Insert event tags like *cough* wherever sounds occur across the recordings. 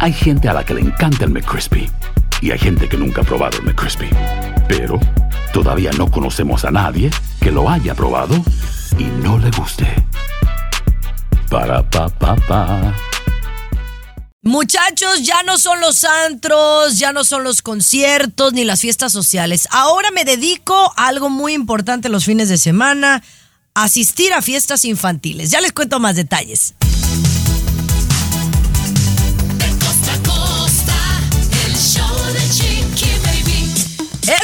Hay gente a la que le encanta el McCrispy y hay gente que nunca ha probado el McCrispy. Pero todavía no conocemos a nadie que lo haya probado y no le guste. Para pa pa pa. Muchachos, ya no son los antros, ya no son los conciertos ni las fiestas sociales. Ahora me dedico a algo muy importante los fines de semana, asistir a fiestas infantiles. Ya les cuento más detalles.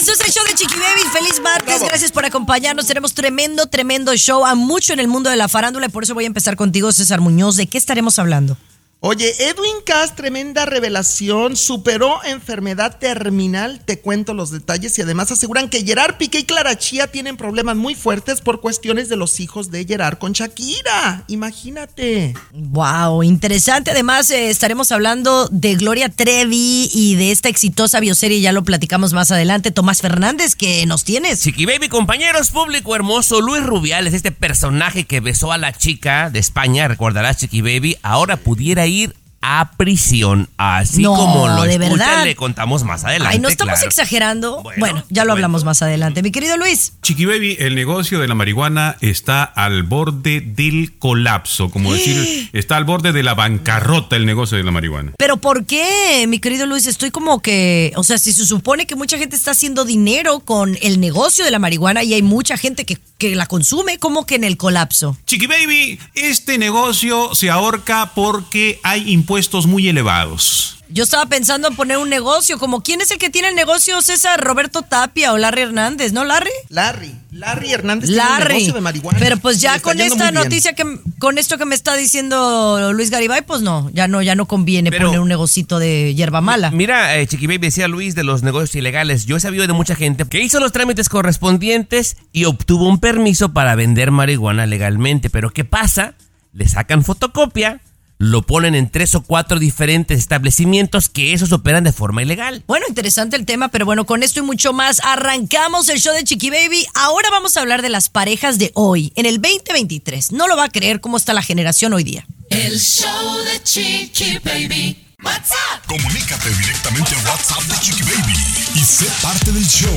Eso es el show de Chiqui Baby. Feliz martes. Gracias por acompañarnos. Tenemos tremendo, tremendo show. A mucho en el mundo de la farándula. Y por eso voy a empezar contigo, César Muñoz. ¿De qué estaremos hablando? Oye, Edwin Cass, tremenda revelación, superó enfermedad terminal, te cuento los detalles y además aseguran que Gerard Piqué y Clara Chía tienen problemas muy fuertes por cuestiones de los hijos de Gerard con Shakira. Imagínate. Wow, interesante. Además, eh, estaremos hablando de Gloria Trevi y de esta exitosa bioserie, ya lo platicamos más adelante. Tomás Fernández, que nos tienes. Chiqui Baby, compañeros, público hermoso, Luis Rubiales, este personaje que besó a la chica de España, recordarás Chiqui Baby, ahora pudiera ir ir a prisión, así No, como lo de escuchan, verdad. le contamos más adelante. Ay, no estamos claro. exagerando. Bueno, Bueno, ya lo hablamos más adelante. Mi querido Luis. Chiqui Baby, el negocio de la marihuana está al borde del colapso, como *gasps* decir, está al borde de la bancarrota el negocio de la marihuana. Pero ¿por qué, mi querido Luis? Estoy como que, o sea, si se supone que mucha gente está haciendo dinero con el negocio de la marihuana y hay mucha gente que, que la consume, como que en el colapso. Chiqui Baby, este negocio se ahorca porque hay impuestos muy elevados. Yo estaba pensando en poner un negocio, como ¿quién es el que tiene el negocio? César Roberto Tapia o Larry Hernández, ¿no, Larry? Larry, Larry Hernández tiene un Larry. negocio de marihuana. Pero pues ya con esta noticia que con esto que me está diciendo Luis Garibay, pues no, ya no, ya no conviene Pero- poner un negocito de hierba mala. Mira, eh, Chiqui Baby decía Luis de los negocios ilegales. Yo he sabido de mucha gente que hizo los trámites correspondientes y obtuvo un permiso para vender marihuana legalmente. Pero ¿qué pasa? Le sacan fotocopia, lo ponen en tres o cuatro diferentes establecimientos que esos operan de forma ilegal. Bueno, interesante el tema, pero bueno, con esto y mucho más arrancamos el show de Chiqui Baby. Ahora vamos a hablar de las parejas de hoy, en el 2023. No lo va a creer cómo está la generación hoy día. El show de Chiqui Baby. What's up? Comunícate directamente a WhatsApp de Chiqui Baby y sé parte del show.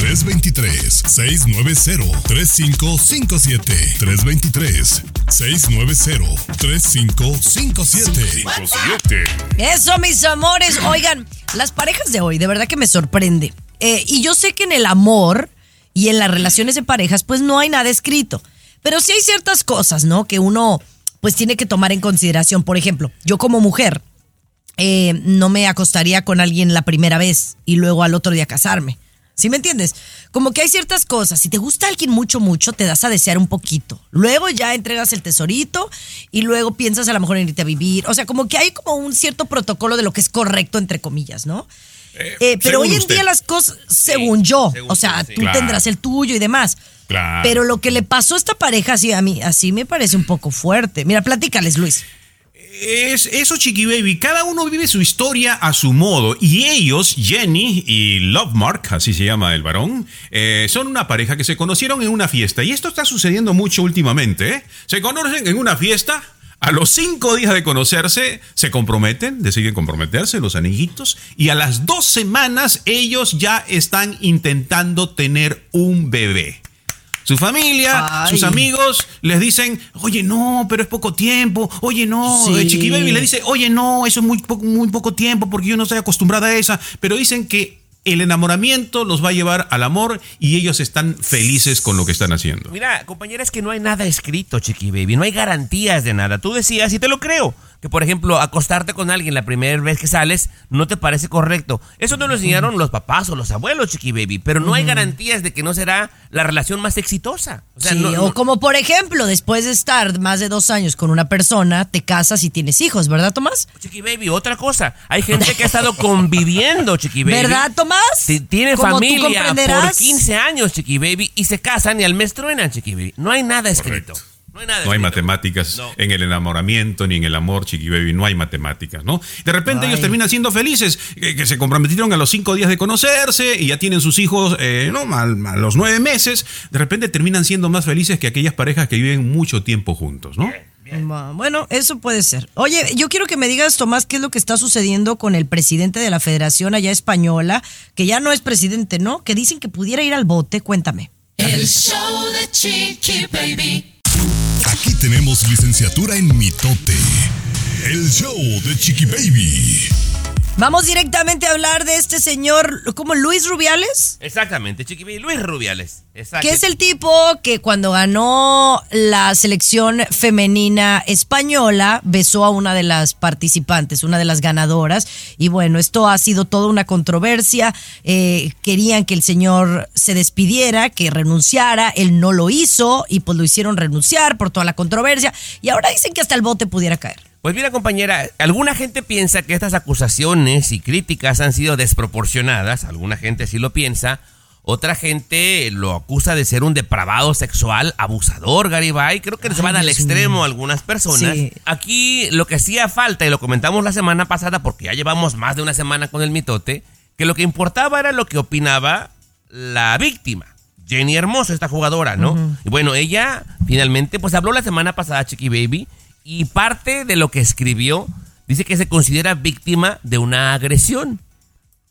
323-690-3557. 323-690-3557. Eso, mis amores. *clears throat* Oigan, las parejas de hoy, de verdad que me sorprende. Eh, y yo sé que en el amor y en las relaciones de parejas, pues no hay nada escrito. Pero sí hay ciertas cosas, ¿no? Que uno, pues tiene que tomar en consideración. Por ejemplo, yo como mujer, eh, no me acostaría con alguien la primera vez y luego al otro día casarme. ¿Sí me entiendes? Como que hay ciertas cosas. Si te gusta alguien mucho, mucho, te das a desear un poquito. Luego ya entregas el tesorito y luego piensas a lo mejor en irte a vivir. O sea, como que hay como un cierto protocolo de lo que es correcto, entre comillas, ¿no? Eh, pero según hoy en usted. día las cosas, según yo, según o sea, tú, sí. tú Claro. tendrás el tuyo y demás. Claro. Pero lo que le pasó a esta pareja, así a mí, así me parece un poco fuerte. Mira, platícales, Luis. Es eso, Chiqui Baby. Cada uno vive su historia a su modo. Y ellos, Jenny y Lovemark, así se llama el varón, eh, son una pareja que se conocieron en una fiesta. Y esto está sucediendo mucho últimamente. ¿eh? Se conocen en una fiesta. A los cinco días de conocerse, se comprometen, deciden comprometerse, los anillitos, y a las dos semanas ellos ya están intentando tener un bebé. Su familia, Ay. sus amigos les dicen, oye, no, pero es poco tiempo. Oye, no. Sí. Eh, Chiqui Baby le dice, oye, no, eso es muy, po- muy poco tiempo porque yo no estoy acostumbrada a esa. Pero dicen que el enamoramiento los va a llevar al amor y ellos están felices con lo que están haciendo. Mira, compañera, es que no hay nada escrito, Chiqui Baby. No hay garantías de nada. Tú decías, y te lo creo, que por ejemplo, acostarte con alguien la primera vez que sales no te parece correcto. Eso no lo enseñaron los papás o los abuelos, Chiqui Baby. Pero no hay garantías de que no será la relación más exitosa. O sea, Sí, no- o no- como por ejemplo, después de estar más de dos años con una persona, te casas y tienes hijos, ¿verdad, Tomás? Chiqui Baby, otra cosa. Hay gente que ha estado conviviendo, Chiqui Baby. ¿Verdad, Tomás? Ti- Tiene familia por comprenderás. 15 años, Chiqui Baby, y se casan y al mes truenan, Chiqui Baby. No hay nada escrito. Correcto. No hay nada No hay escrito. matemáticas No. en el enamoramiento ni en el amor, Chiqui Baby. No hay matemáticas, ¿no? De repente Ay. ellos terminan siendo felices, que se comprometieron a los cinco días de conocerse y ya tienen sus hijos, eh, ¿no? A, a los nueve meses. De repente terminan siendo más felices que aquellas parejas que viven mucho tiempo juntos, ¿no? Bueno, eso puede ser. Oye, yo quiero que me digas, Tomás, qué es lo que está sucediendo con el presidente de la Federación allá española, que ya no es presidente, ¿no? Que dicen que pudiera ir al bote. Cuéntame. El show de Chiqui Baby. Aquí tenemos licenciatura en mitote. El show de Chiqui Baby. Vamos directamente a hablar de este señor, como Luis Rubiales, Exactamente, Chiqui. Luis Rubiales. Exacto. que es el tipo que cuando ganó la selección femenina española besó a una de las participantes, una de las ganadoras. Y bueno, esto ha sido toda una controversia. Eh, querían que el señor se despidiera, que renunciara. Él no lo hizo y pues lo hicieron renunciar por toda la controversia. Y ahora dicen que hasta el bote pudiera caer. Pues mira, compañera, alguna gente piensa que estas acusaciones y críticas han sido desproporcionadas, alguna gente sí lo piensa, otra gente lo acusa de ser un depravado sexual, abusador, Garibay, creo que se van al extremo algunas personas. Sí. Aquí lo que hacía falta, y lo comentamos la semana pasada, porque ya llevamos más de una semana con el mitote, que lo que importaba era lo que opinaba la víctima. Jenny Hermoso, esta jugadora, ¿no? Y bueno, ella finalmente, pues habló la semana pasada, Chiqui Baby, y parte de lo que escribió dice que se considera víctima de una agresión.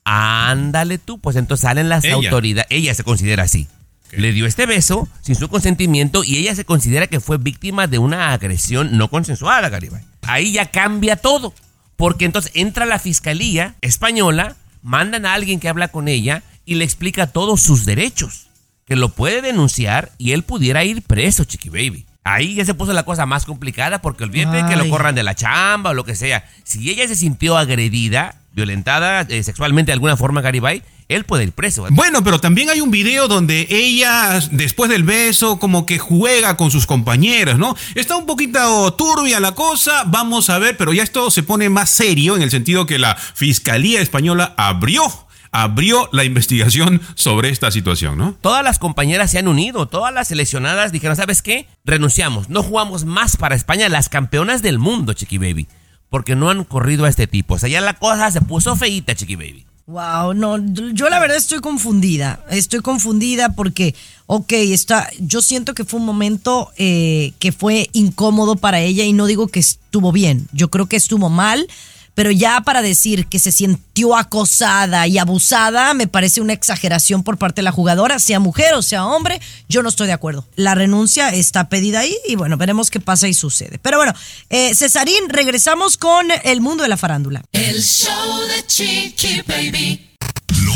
Ándale tú, pues entonces salen las Ella. autoridades. Ella se considera así. Le dio este beso sin su consentimiento y ella se considera que fue víctima de una agresión no consensuada, Garibay. Ahí ya cambia todo. Porque entonces entra la fiscalía española, mandan a alguien que habla con ella y le explica todos sus derechos. Que lo puede denunciar y él pudiera ir preso, Chiqui Baby. Ahí ya se puso la cosa más complicada porque olvídate que lo corran de la chamba o lo que sea. Si ella se sintió agredida, violentada eh, sexualmente de alguna forma, Garibay, él puede ir preso. Bueno, pero también hay un video donde ella, después del beso, como que juega con sus compañeras, ¿no? Está un poquito turbia la cosa, vamos a ver, pero ya esto se pone más serio en el sentido que la Fiscalía Española abrió, abrió la investigación sobre esta situación, ¿no? Todas las compañeras se han unido, todas las seleccionadas dijeron, ¿sabes qué? Renunciamos, no jugamos más para España, las campeonas del mundo, Chiqui Baby. Porque no han corrido a este tipo. O sea, ya la cosa se puso feíta, Chiqui Baby. Wow, no, yo la verdad estoy confundida. Estoy confundida porque, ok, está, yo siento que fue un momento eh, que fue incómodo para ella y no digo que estuvo bien. Yo creo que estuvo mal, pero ya para decir que se sintió acosada y abusada, me parece una exageración por parte de la jugadora, sea mujer o sea hombre, yo no estoy de acuerdo. La renuncia está pedida ahí y bueno, veremos qué pasa y sucede. Pero bueno, eh, Cesarín, regresamos con el mundo de la farándula. El show de Chiqui Baby.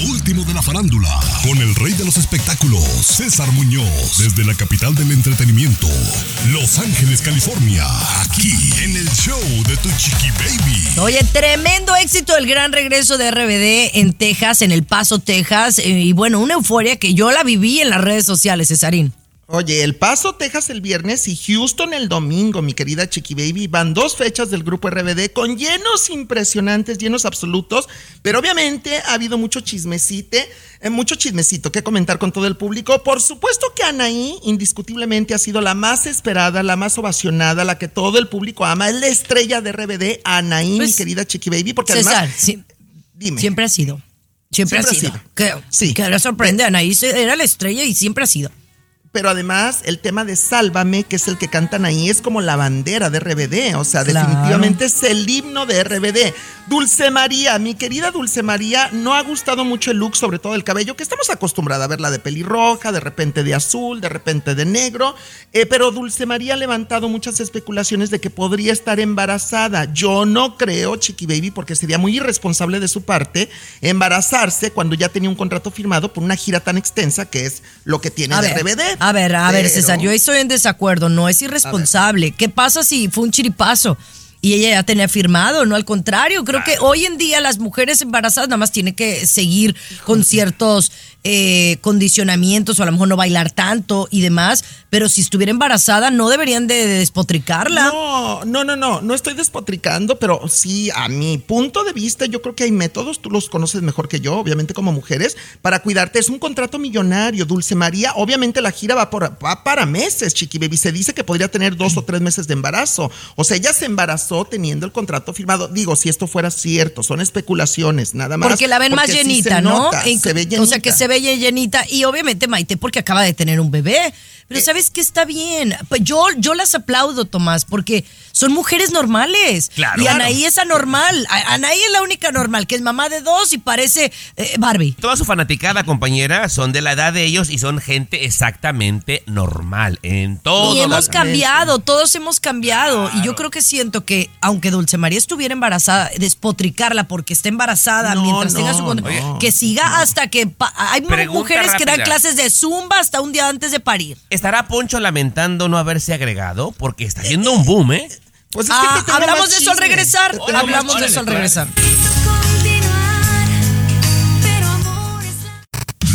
Último de la farándula, con el rey de los espectáculos, César Muñoz, desde la capital del entretenimiento, Los Ángeles, California, aquí en el show de tu chiqui baby. Oye, tremendo éxito el gran regreso de RBD en Texas, en El Paso, Texas. eh, Y bueno, una euforia que yo la viví en las redes sociales, Cesarín. Oye, El Paso, Texas el viernes y Houston el domingo, mi querida Chiqui Baby. Van dos fechas del grupo RBD con llenos impresionantes, llenos absolutos. Pero obviamente ha habido mucho chismecite, eh, mucho chismecito que comentar con todo el público. Por supuesto que Anaí, indiscutiblemente, ha sido la más esperada, la más ovacionada, la que todo el público ama. Es la estrella de RBD, Anaí, Pues, mi querida Chiqui Baby. Porque César, además. sí, Dime. siempre ha sido. Siempre, Siempre ha ha sido. sido. Que, Sí. que le sorprende, Anaí era la estrella y siempre ha sido. Pero además, el tema de Sálvame, que es el que cantan ahí, es como la bandera de RBD. O sea, Claro. definitivamente es el himno de RBD. Dulce María, mi querida Dulce María, no ha gustado mucho el look, sobre todo el cabello, que estamos acostumbrados a verla de pelirroja, de repente de azul, de repente de negro. Eh, pero Dulce María ha levantado muchas especulaciones de que podría estar embarazada. Yo no creo, Chiqui Baby, porque sería muy irresponsable de su parte embarazarse cuando ya tenía un contrato firmado por una gira tan extensa que es lo que tiene A de ver, RBD. A ver, a ver, César, yo estoy en desacuerdo, no es irresponsable. ¿Qué pasa si fue un chiripazo? Y ella ya tenía firmado, no al contrario. Creo que hoy en día las mujeres embarazadas nada más tienen que seguir con ciertos eh, condicionamientos o a lo mejor no bailar tanto y demás. Pero si estuviera embarazada no deberían de, de despotricarla. No, no, no, no, no estoy despotricando, pero sí, a mi punto de vista, yo creo que hay métodos, tú los conoces mejor que yo, obviamente como mujeres, para cuidarte. Es un contrato millonario, Dulce María. Obviamente la gira va, por, va para meses, Chiqui Baby. Se dice que podría tener dos o tres meses de embarazo. O sea, ella se embarazó teniendo el contrato firmado. Digo, si esto fuera cierto, son especulaciones, nada más. Porque la ven más porque sí se llenita, ¿no? nota, En- se ve O sea, que se ve llenita. Y obviamente Maite porque acaba de tener un bebé. Pero sabes que está bien. Pues yo, yo las aplaudo, Tomás, porque son mujeres normales. Claro. Y. Anaí es anormal. Anaí es la única normal, que es mamá de dos y parece eh, Barbie. Toda su fanaticada, compañera, son de la edad de ellos y son gente exactamente normal en todo. Y hemos cambiado, todos hemos cambiado. Y yo creo que siento que, aunque Dulce María estuviera embarazada, despotricarla porque está embarazada No, mientras tenga su. no. Que siga hasta que. hay Pregunta mujeres que dan clases de zumba hasta un día antes de parir. ¿Estará Poncho lamentando no haberse agregado? Porque está haciendo un boom, ¿eh? Pues es que Ah, te hablamos de eso al regresar. Te Hablamos de eso al regresar.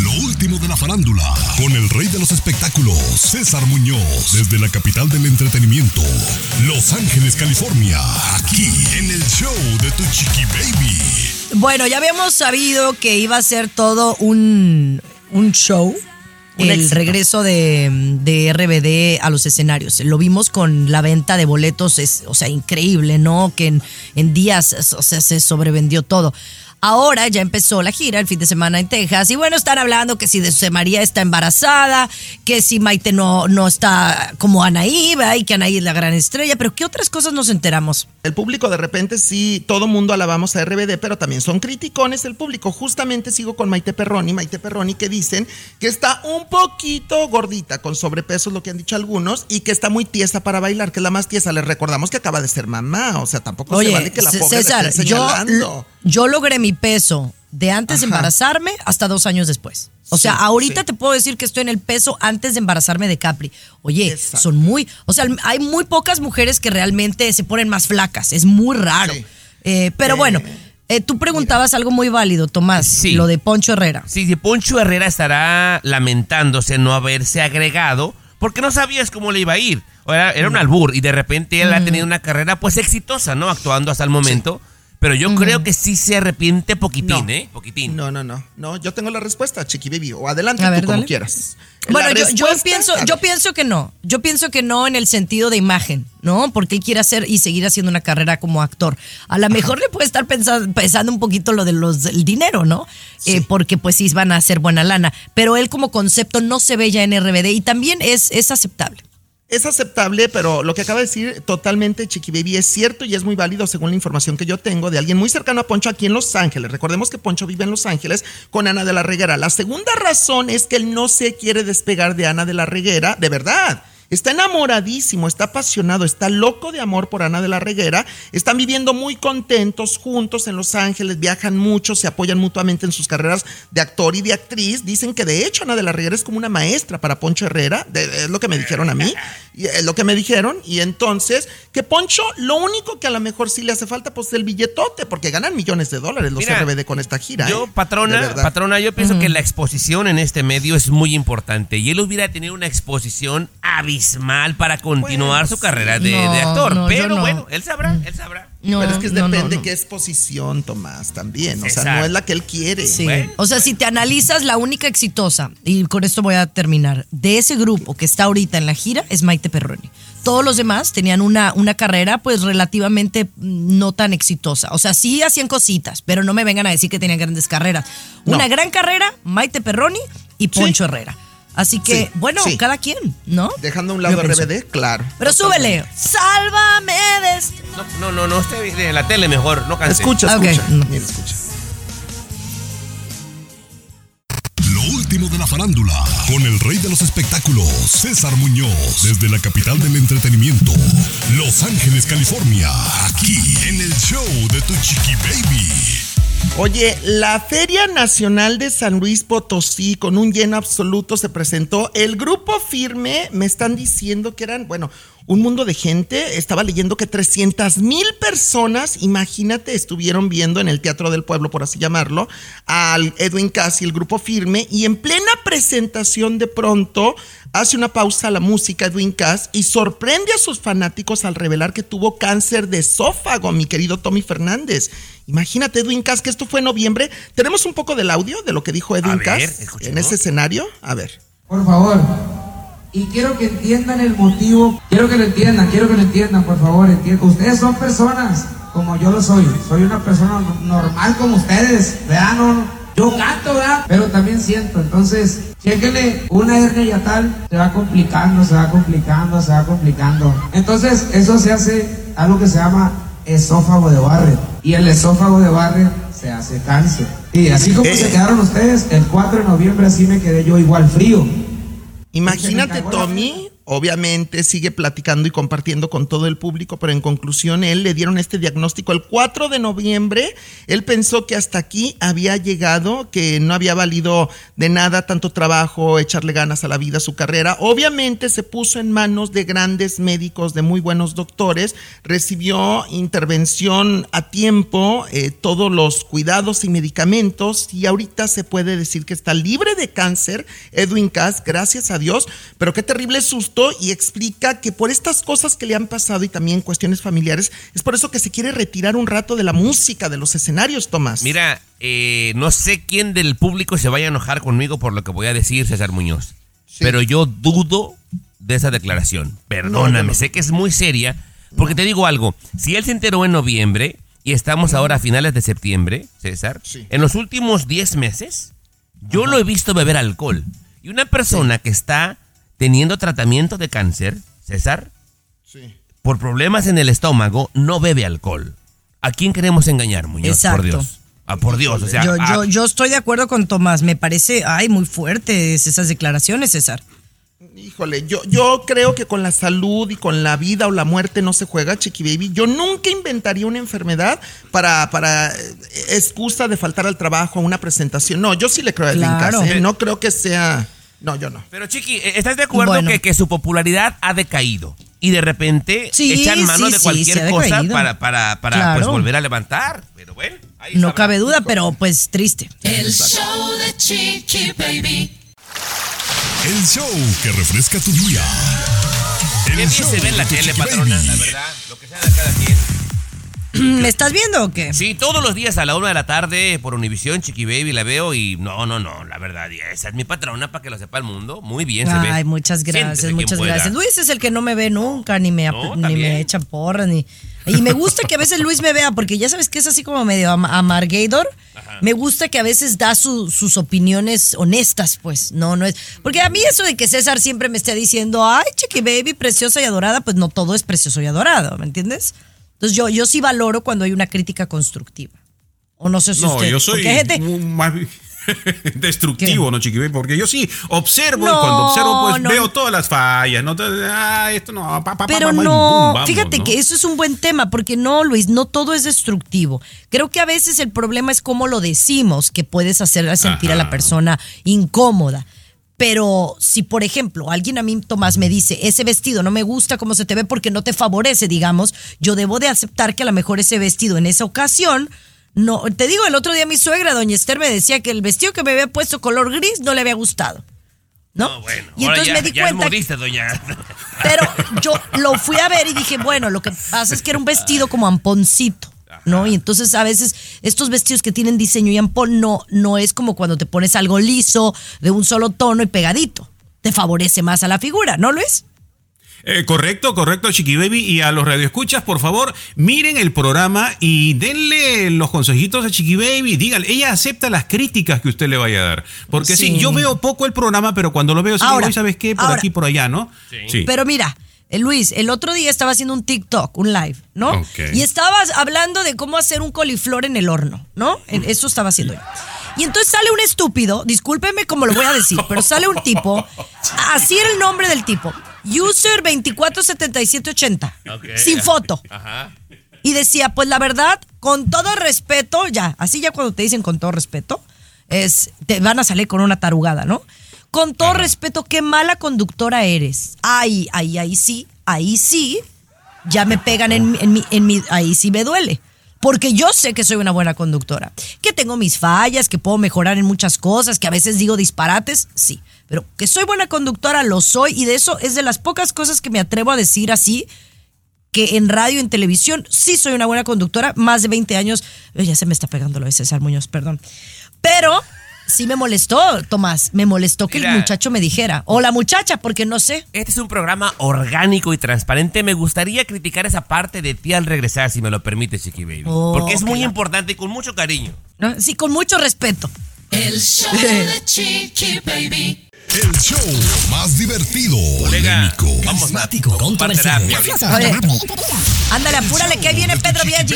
Lo último de la farándula, con el rey de los espectáculos, César Muñoz, desde la capital del entretenimiento, Los Ángeles, California, aquí en el show de Tu Chiqui Baby. Bueno, ya habíamos sabido que iba a ser todo un, un show. Un el éxito. regreso de, de RBD a los escenarios. Lo vimos con la venta de boletos, es, o sea, increíble, ¿no? Que en, en días o sea, se sobrevendió todo. Ahora ya empezó la gira el fin de semana en Texas y bueno, están hablando que si Dulce María está embarazada, que si Maite no, no está como Anaí, ¿verdad? y que Anaí es la gran estrella, pero ¿qué otras cosas nos enteramos? El público de repente sí, todo mundo alabamos a RBD, pero también son criticones el público. Justamente sigo con Maite Perroni, Maite Perroni que dicen que está un poquito gordita, con sobrepeso es lo que han dicho algunos, y que está muy tiesa para bailar, que es la más tiesa. Les recordamos que acaba de ser mamá, o sea, tampoco se vale que la pobre César, yo, yo logré mi peso de antes de embarazarme hasta dos años después. O sea, ahorita sí. te puedo decir que estoy en el peso antes de embarazarme de Capri. Oye, Exacto. son muy, o sea, hay muy pocas mujeres que realmente se ponen más flacas. Es muy raro. Sí. Eh, pero Eh, bueno, eh, tú preguntabas algo muy válido, Tomás, Sí. lo de Poncho Herrera. Sí, sí, Poncho Herrera estará lamentándose no haberse agregado porque no sabías cómo le iba a ir. O Era, era un albur y de repente él ha tenido una carrera pues exitosa, ¿no? Actuando hasta el momento. Pero yo creo que sí se arrepiente poquitín, No. ¿eh? Poquitín. No, no, no, no, yo tengo la respuesta, Chiqui Baby, o adelante tú como quieras. Bueno, yo, pienso, yo pienso que no. Yo pienso que no en el sentido de imagen, ¿no? Porque él quiere hacer y seguir haciendo una carrera como actor. A lo mejor le puede estar pensando, pensando un poquito lo de los del dinero, ¿no? Eh, porque pues sí van a hacer buena lana. Pero él como concepto no se ve ya en RBD y también es, es aceptable. Es aceptable, pero lo que acaba de decir totalmente Chiqui Baby es cierto y es muy válido según la información que yo tengo de alguien muy cercano a Poncho aquí en Los Ángeles. Recordemos que Poncho vive en Los Ángeles con Ana de la Reguera. La segunda razón es que él no se quiere despegar de Ana de la Reguera, de verdad. Está enamoradísimo, está apasionado, está loco de amor por Ana de la Reguera. Están viviendo muy contentos juntos en Los Ángeles, viajan mucho, se apoyan mutuamente en sus carreras de actor y de actriz. Dicen que de hecho Ana de la Reguera es como una maestra para Poncho Herrera, de- es lo que me dijeron a mí, y es lo que me dijeron. Y entonces, que Poncho, lo único que a lo mejor sí le hace falta, pues el billetote, porque ganan millones de dólares los Mira, RBD con esta gira. Yo, ¿eh? Patrona, patrona, yo pienso que la exposición en este medio es muy importante. Y él hubiera tenido una exposición abismal para continuar su carrera de, No, de actor. no, Pero no. bueno, él sabrá, él sabrá. No, Pero es que depende no. qué exposición, Tomás, también. O sea, Exacto. no es la que él quiere. Sí. Bueno, o sea, si te analizas, la única exitosa, y con esto voy a terminar, de ese grupo que está ahorita en la gira es Maite Perroni. Todos los demás tenían una, una carrera pues relativamente no tan exitosa. O sea, sí hacían cositas, pero no me vengan a decir que tenían grandes carreras. No. Una gran carrera, Maite Perroni y Poncho Herrera. Así que, Sí, bueno, sí. cada quien, ¿no? Dejando a un lado. RBD, claro. Pero súbele. Sálvame de... este- No, no, no, no, esté de la tele mejor, no canse. Escucha, escucha. No. Mira, escucha. Lo último de la farándula, con el rey de los espectáculos, César Muñoz, desde la capital del entretenimiento, Los Ángeles, California, aquí en el show de Tu Chiqui Baby. Oye, la Feria Nacional de San Luis Potosí con un lleno absoluto se presentó. El grupo firme me están diciendo que eran, bueno, un mundo de gente. Estaba leyendo que 300 mil personas, imagínate, estuvieron viendo en el Teatro del Pueblo, por así llamarlo, al Edwin Cass y el grupo firme. Y en plena presentación de pronto hace una pausa a la música Edwin Cass y sorprende a sus fanáticos al revelar que tuvo cáncer de esófago, mi querido Tommy Fernández. Imagínate, Edwin Cass, que esto fue en noviembre. Tenemos un poco del audio de lo que dijo Edwin A ver, Cass escuchemos. en ese escenario. A ver. Por favor. Y quiero que entiendan el motivo. Quiero que lo entiendan, quiero que lo entiendan, por favor. entiendan. Ustedes son personas como yo lo soy. Soy una persona normal como ustedes. ¿verdad? No, Yo canto, ¿verdad? Pero también siento. Entonces, chéquenle, una hernia yatal se va complicando, se va complicando, se va complicando. Entonces, eso se hace algo que se llama esófago de Barrett. Y el esófago de Barrett se hace cáncer. Y así como Eh. se quedaron ustedes, el 4 de noviembre así me quedé yo igual frío. Imagínate, Tommy, obviamente sigue platicando y compartiendo con todo el público, pero en conclusión, él le dieron este diagnóstico el 4 de noviembre. Él pensó que hasta aquí había llegado, que no había valido de nada tanto trabajo, echarle ganas a la vida, a su carrera. Obviamente se puso en manos de grandes médicos, de muy buenos doctores, recibió intervención a tiempo, eh, todos los cuidados y medicamentos, y ahorita se puede decir que está libre de cáncer, Edwin Cass, gracias a Dios, pero qué terrible susto y explica que por estas cosas que le han pasado y también cuestiones familiares, es por eso que se quiere retirar un rato de la música, de los escenarios, Tomás. Mira, eh, no sé quién del público se vaya a enojar conmigo por lo que voy a decir, César Muñoz. Pero yo dudo de esa declaración. Perdóname, No, yo no. sé que es muy seria. Porque te digo algo, si él se enteró en noviembre y estamos ahora a finales de septiembre, César, Sí. en los últimos 10 meses, yo lo he visto beber alcohol. Y una persona que está teniendo tratamiento de cáncer, César, Sí. por problemas en el estómago, no bebe alcohol. ¿A quién queremos engañar, Muñoz? Exacto. Por Dios. Ah, por Dios, o sea, Yo, ah, yo, yo estoy de acuerdo con Tomás. Me parece, ay, muy fuertes esas declaraciones, César. Híjole, yo, yo creo que con la salud y con la vida o la muerte no se juega, Chiqui Baby. Yo nunca inventaría una enfermedad para, para eh, excusa de faltar al trabajo, a una presentación. No, yo sí le creo a Claro. Cass, ¿eh? No creo que sea. No, yo no. Pero Chiqui, ¿e-, ¿estás de acuerdo Bueno. que, que su popularidad ha decaído? Y de repente Sí, echan mano sí, de sí, cualquier ha cosa para, para, para Claro. pues, volver a levantar. Pero bueno, ahí No cabe duda, pero pues triste. El show de Chiqui Baby. El show que refresca tu día. Qué El bien show se ve en la tele, patrona, la verdad. Lo que sea de cada quien. *clears throat* ¿Me estás viendo o qué? Sí, todos los días a la una de la tarde por Univisión, Chiqui Baby, la veo y no, no, no, la verdad, esa es mi patrona para que lo sepa el mundo. Muy bien se ve. Ay, muchas gracias, Siéntese muchas gracias. Luis es el que no me ve nunca, ni me, No, ni me echa porras, ni... Y me gusta que a veces Luis me vea, porque ya sabes que es así como medio am- amargador. Me gusta que a veces da su- sus opiniones honestas, pues. No, no es... Porque a mí eso de que César siempre me esté diciendo, ay, chiqui baby, preciosa y adorada, pues no todo es precioso y adorado, ¿me entiendes? Entonces yo, yo sí valoro cuando hay una crítica constructiva. O no sé si No, usted... yo soy gente- más *laughs* destructivo, ¿Qué? ¿no, Chiqui? Porque yo sí observo y cuando observo, pues no. veo todas las fallas, ¿no? Ah, esto no, pa, pa, Pero pa, no, boom, fíjate que eso es un buen tema, porque no, Luis, no todo es destructivo. Creo que a veces el problema es cómo lo decimos, que puedes hacer sentir a la persona incómoda. Pero si, por ejemplo, alguien a mí, Tomás, me dice, ese vestido no me gusta cómo se te ve porque no te favorece, digamos, yo debo de aceptar que a lo mejor ese vestido en esa ocasión, no, te digo, el otro día mi suegra, doña Esther, me decía que el vestido que me había puesto color gris no le había gustado. ¿No? No, bueno, y entonces ya, me di ya es cuenta modista, doña. pero yo lo fui a ver y dije, bueno, lo que pasa es que era un vestido como amponcito, ¿no? Y entonces a veces estos vestidos que tienen diseño y ampón no, no es como cuando te pones algo liso, de un solo tono y pegadito. Te favorece más a la figura, ¿no, Luis? Eh, correcto, correcto, Chiqui Baby. Y a los radioescuchas, por favor, miren el programa y denle los consejitos a Chiqui Baby. Díganle, ella acepta las críticas que usted le vaya a dar. Porque sí, Sí. yo veo poco el programa, pero cuando lo veo, sí, Ahora, ¿sabes qué? Por ahora. aquí, por allá, ¿no? Sí. Pero mira, Luis, el otro día estaba haciendo un TikTok, un live, ¿no? Ok. Y estabas hablando de cómo hacer un coliflor en el horno, ¿no? En- Eso estaba haciendo yo. Y entonces sale un estúpido, discúlpeme cómo lo voy a decir, pero sale un tipo, así era el nombre del tipo, user 247780, Ok. sin foto. Ajá. Y decía, pues la verdad, con todo respeto, ya, así ya cuando te dicen con todo respeto, es, te van a salir con una tarugada, ¿no? Con todo respeto, qué mala conductora eres. Ay, ay, ahí sí, ahí sí, ya me pegan en, mi- en mi, en mi, ahí sí me duele. Porque yo sé que soy una buena conductora, que tengo mis fallas, que puedo mejorar en muchas cosas, que a veces digo disparates, sí. Pero que soy buena conductora, lo soy, y de eso es de las pocas cosas que me atrevo a decir así, que en radio y en televisión sí soy una buena conductora, más de 20 años. Ay, ya se me está pegando lo de César Muñoz, perdón. Pero sí me molestó, Tomás, me molestó que Mira. el muchacho me dijera, o la muchacha, porque no sé. Este es un programa orgánico y transparente. Me gustaría criticar esa parte de ti al regresar, si me lo permite, Chiqui Baby. Oh, Porque es muy importante y con mucho cariño. ¿no? Sí, con mucho respeto. El show de Chiqui Baby. El show más divertido, Colega, polémico, carismático. Oye, ándale, apúrale que ahí viene Pedro tu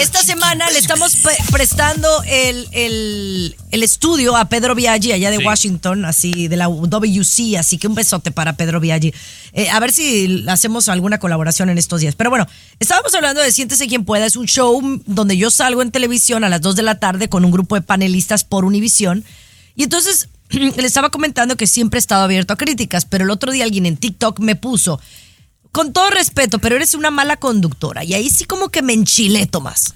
Esta semana le estamos pre- prestando el, el- el estudio a Pedro Biaggi, allá de Sí. Washington, así de la WC, así que un besote para Pedro Biaggi. Eh, a ver si hacemos alguna colaboración en estos días. Pero bueno, estábamos hablando de Siéntese quien pueda, es un show donde yo salgo en televisión a las 2 de la tarde con un grupo de panelistas por Univisión. Y entonces *clears throat* le estaba comentando que siempre he estado abierto a críticas, pero el otro día alguien en TikTok me puso, con todo respeto, pero eres una mala conductora. Y ahí sí como que me enchilé, Tomás.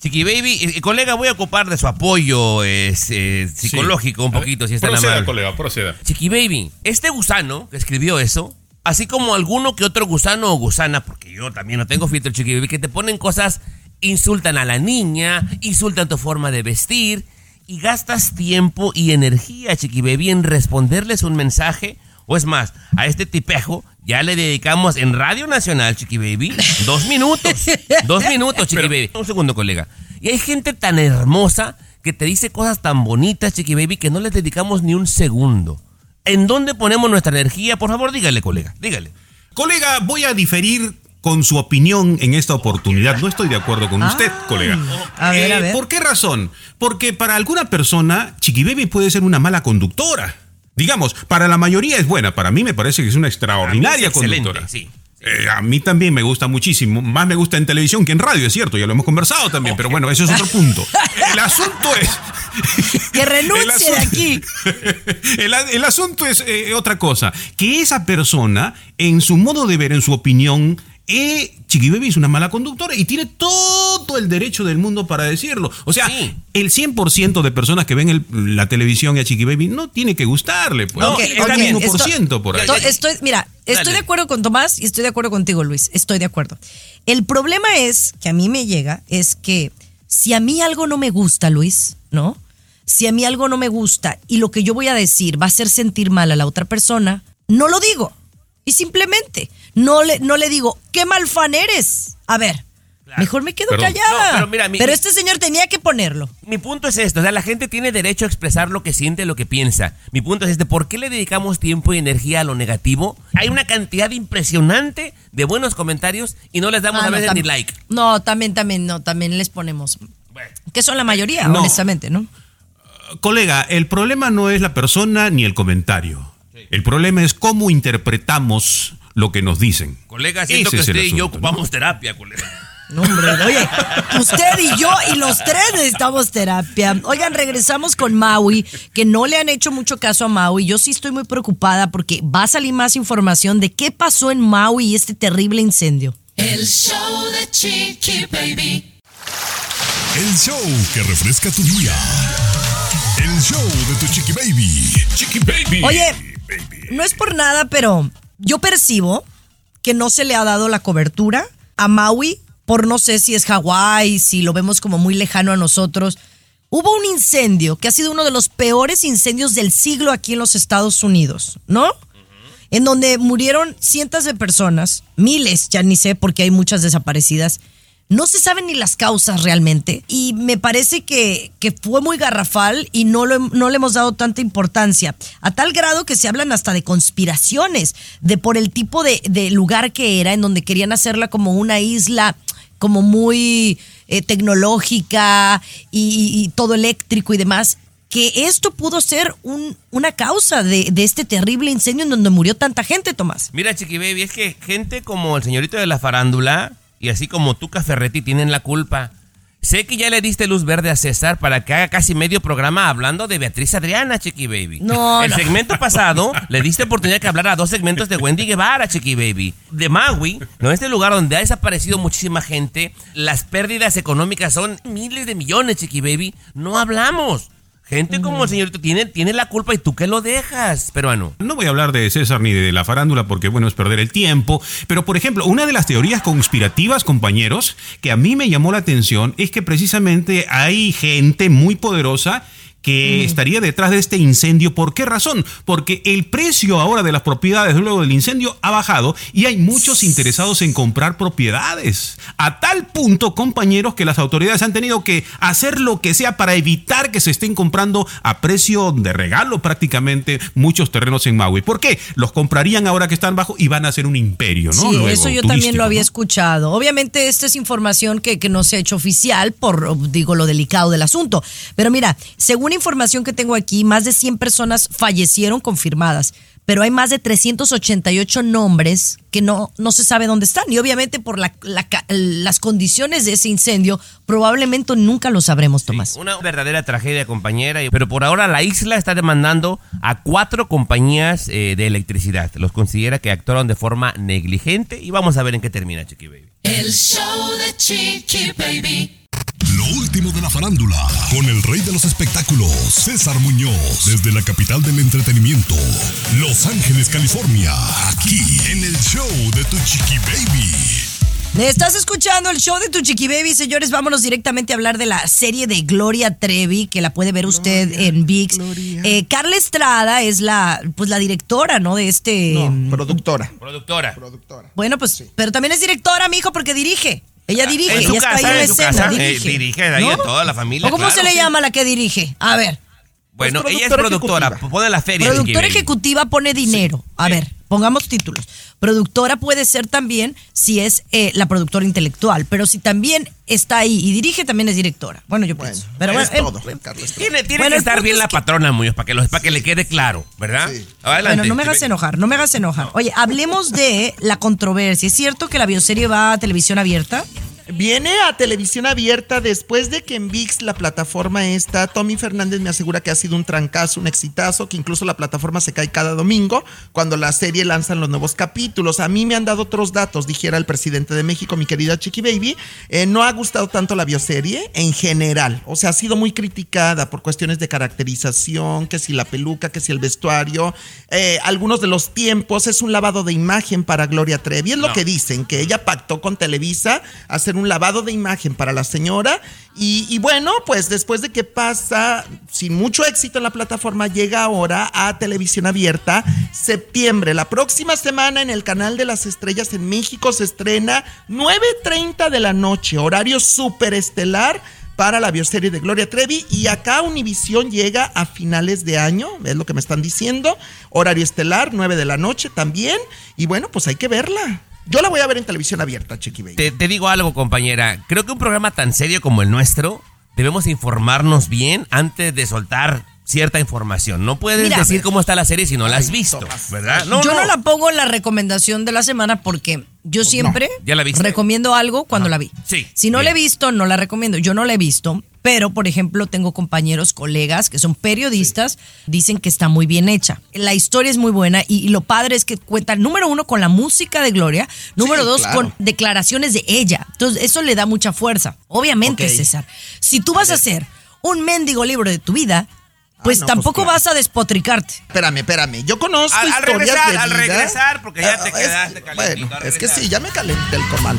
Chiqui Baby, eh, colega, voy a ocupar de su apoyo eh, eh, psicológico un ver, poquito, si está Proceda, amable. colega, proceda. Chiqui Baby, este gusano que escribió eso, así como alguno que otro gusano o gusana, porque yo también no tengo filtro, Chiqui Baby, que te ponen cosas, insultan a la niña, insultan tu forma de vestir, y gastas tiempo y energía, Chiqui Baby, en responderles un mensaje, o es más, a este tipejo ya le dedicamos en Radio Nacional, Chiqui Baby, dos minutos, dos *laughs* minutos, Chiqui Baby. Un segundo, colega. Y hay gente tan hermosa que te dice cosas tan bonitas, Chiqui Baby, que no les dedicamos ni un segundo. ¿En dónde ponemos nuestra energía? Por favor, dígale, colega, dígale. Colega, voy a diferir con su opinión en esta oportunidad. No estoy de acuerdo con usted, colega. a ver, a ver. ¿Por qué razón? Porque para alguna persona, Chiqui Baby puede ser una mala conductora. Digamos, para la mayoría es buena. Para mí me parece que es una extraordinaria es conductora. sí. Eh, a mí también me gusta muchísimo. Más me gusta en televisión que en radio, es cierto. Ya lo hemos conversado también. Pero bueno, eso es otro punto. El asunto es. Que renuncie de aquí. *laughs* El, el asunto es eh, otra cosa. Que esa persona, en su modo de ver, en su opinión, eh, Chiqui Baby es una mala conductora y tiene todo el derecho del mundo para decirlo. O sea, Sí. el 100% de personas que ven el- la televisión y a Chiqui Baby no tiene que gustarle. Pues. No, Ok, el está ok, bien. 1% por ahí. estoy, mira, estoy Dale. de acuerdo con Tomás y estoy de acuerdo contigo, Luis. Estoy de acuerdo. El problema es que a mí me llega, es que si a mí algo no me gusta, Luis, ¿no? Si a mí algo no me gusta y lo que yo voy a decir va a hacer sentir mal a la otra persona, no lo digo. Y simplemente no le, no le digo, qué mal fan eres. A ver, mejor me quedo Perdón. callada. No, pero mira, mi- mi- este señor tenía que ponerlo. Mi punto es esto, o sea, la gente tiene derecho a expresar lo que siente, lo que piensa. Mi punto es este, ¿por qué le dedicamos tiempo y energía a lo negativo? Hay una cantidad impresionante de buenos comentarios y no les damos Ah, a no, veces tam- ni like. No, también, también, no, también les ponemos. Que son la mayoría, No. honestamente, ¿no? Colega, el problema no es la persona ni el comentario. El problema es cómo interpretamos lo que nos dicen. Colega, siento Ese que usted y yo ocupamos terapia, colega. No, hombre, oye, usted y yo y los tres necesitamos terapia. Oigan, regresamos con Maui, que no le han hecho mucho caso a Maui. Yo sí estoy muy preocupada porque va a salir más información de qué pasó en Maui y este terrible incendio. El show de Chiqui Baby. El show que refresca tu día. El show de tu chiqui baby. Chiqui baby. Oye, no es por nada, pero yo percibo que no se le ha dado la cobertura a Maui por no sé si es Hawái, si lo vemos como muy lejano a nosotros. Hubo un incendio que ha sido uno de los peores incendios del siglo aquí en los Estados Unidos, ¿no? En donde murieron cientos de personas, miles, ya ni sé porque hay muchas desaparecidas. No se saben ni las causas realmente y me parece que, que fue muy garrafal y no, lo- no le hemos dado tanta importancia, a tal grado que se hablan hasta de conspiraciones, de por el tipo de, lugar que era, en donde querían hacerla como una isla como muy eh, tecnológica y, y todo eléctrico y demás, que esto pudo ser un- una causa de, de este terrible incendio en donde murió tanta gente, Tomás. Mira, Chiqui Baby, es que gente como el señorito de la farándula y así como Tuca Ferretti tienen la culpa. Sé que ya le diste luz verde a César para que haga casi medio programa hablando de Beatriz Adriana, Chiqui Baby. No, El no. segmento pasado le diste oportunidad que hablara a dos segmentos de Wendy Guevara, Chiqui Baby. De Maui, no este lugar donde ha desaparecido muchísima gente, las pérdidas económicas son miles de millones, Chiqui Baby. No hablamos. Gente como el señorito tiene, tiene la culpa y tú que lo dejas, peruano. No voy a hablar de César ni de la farándula porque, bueno, es perder el tiempo. Pero, por ejemplo, una de las teorías conspirativas, compañeros, que a mí me llamó la atención es que precisamente hay gente muy poderosa que estaría detrás de este incendio. ¿Por qué razón? Porque el precio ahora de las propiedades luego del incendio ha bajado y hay muchos interesados en comprar propiedades. A tal punto, compañeros, que las autoridades han tenido que hacer lo que sea para evitar que se estén comprando a precio de regalo prácticamente muchos terrenos en Maui. ¿Por qué? Los comprarían ahora que están bajo y van a ser un imperio, ¿no? Sí, Luego, eso yo también lo había ¿no? escuchado. Obviamente esta es información que, que no se ha hecho oficial por, digo, lo delicado del asunto. Pero mira, según información que tengo aquí, más de 100 personas fallecieron confirmadas, pero hay más de 388 nombres que no, no se sabe dónde están. Y obviamente por la- la ca- las condiciones de ese incendio, probablemente nunca lo sabremos, Tomás. Una verdadera tragedia, compañera. Pero por ahora la isla está demandando a cuatro compañías eh, de electricidad. Los considera que actuaron de forma negligente y vamos a ver en qué termina, Chiqui Baby. El show de Chiqui Baby. Lo último de la farándula, con el rey de los espectáculos, César Muñoz, desde la capital del entretenimiento, Los Ángeles, California, aquí en el show de Tu Chiqui Baby. Estás escuchando el show de tu Chiqui Baby, señores. Vámonos directamente a hablar de la serie de Gloria Trevi, que la puede ver usted en VIX. Eh, Carla Estrada es la, pues, la directora, ¿no? De este. No, productora. Productora. Productora. Bueno, pues, pero también es directora, mijo, porque dirige. Ella dirige, Ah, En su ella está ahí en la en su escena, casa, eh, dirige. dirige ahí a toda la familia, ¿O cómo claro, se le sí. llama la que dirige? A ver, Bueno, Pues ella es productora ejecutiva. Pone la feria. Productora ejecutiva pone dinero. A ver, pongamos títulos. Productora puede ser también si es eh, la productora intelectual, pero si también está ahí y dirige, también es directora. Bueno, yo Bueno, pienso. Pero bueno, es eh, todo, eh. Tiene, tiene Bueno, que estar bien es la que- patrona, Muñoz, para que, lo- para que le quede claro, ¿verdad? Sí. Adelante. Bueno, no me hagas enojar, no me hagas enojar. Oye, hablemos de la controversia. ¿Es cierto que la bioserie va a televisión abierta? Viene a televisión abierta después de que en VIX, la plataforma esta, Tommy Fernández me asegura que ha sido un trancazo, un exitazo, que incluso la plataforma se cae cada domingo cuando la serie lanzan los nuevos capítulos. A mí me han dado otros datos, dijera el presidente de México, mi querida Chiqui Baby. Eh, no ha gustado tanto la bioserie en general. O sea, ha sido muy criticada por cuestiones de caracterización, que si la peluca, que si el vestuario, eh, algunos de los tiempos. Es un lavado de imagen para Gloria Trevi. Es lo que dicen, que ella pactó con Televisa hacer un lavado de imagen para la señora. Y, bueno, pues después de que pasa sin mucho éxito en la plataforma, llega ahora a televisión abierta. Septiembre, la próxima semana en el canal de las estrellas en México se estrena 9.30 de la noche, horario súper estelar para la bioserie de Gloria Trevi y acá Univisión llega a finales de año, es lo que me están diciendo, horario estelar, 9 de la noche también y bueno, pues hay que verla. Yo la voy a ver en televisión abierta, Chiqui Baby. Te, te digo algo, compañera. Creo que un programa tan serio como el nuestro, debemos informarnos bien antes de soltar cierta información. No puedes Mira, decir cómo está la serie si no la has visto. ¿verdad? yo no. la pongo en la recomendación de la semana porque yo siempre ¿Ya la recomiendo algo cuando Ajá. la vi. Sí, Si no la he visto, no la recomiendo. Yo no la he visto, pero por ejemplo tengo compañeros, colegas que son periodistas, dicen que está muy bien hecha. La historia es muy buena y, y lo padre es que cuenta, número uno, con la música de Gloria, número Sí, dos, claro. con declaraciones de ella. Entonces eso le da mucha fuerza. Obviamente. César, si tú vas a hacer un mendigo libro de tu vida, pues no, tampoco pues, claro. vas a despotricarte. Espérame, espérame. Yo conozco Al- al historias regresar, de al regresar, porque ya te Ah, quedaste es, calentito, Bueno, es que sí, ya me calenté el comal.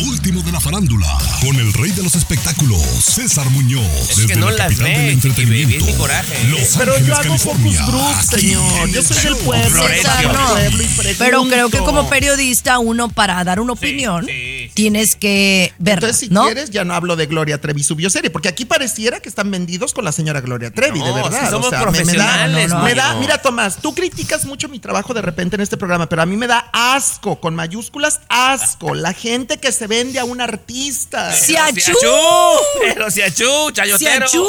Lo último de la farándula, con el rey de los espectáculos, César Muñoz, Es desde que no la las capital ve, del entretenimiento, mi coraje. Los Pero Ángeles, yo hago California, focus group, aquí señor. Yo el soy del pueblo. Del No. Pero creo que como periodista, uno para dar una opinión, sí, sí, tienes que verla, Entonces, si ¿no? quieres, ya no hablo de Gloria Trevi su bioserie, porque aquí pareciera que están vendidos con la señora Gloria Trevi, No, de verdad. si somos me- me, da, profesionales, me da- mira, Tomás, tú criticas mucho mi trabajo de repente en este programa, pero a mí me da asco, con mayúsculas, asco, la gente que se vende a un artista. Sí, Pero achú. si achú, Pero si achú, Si, chayotero. achú,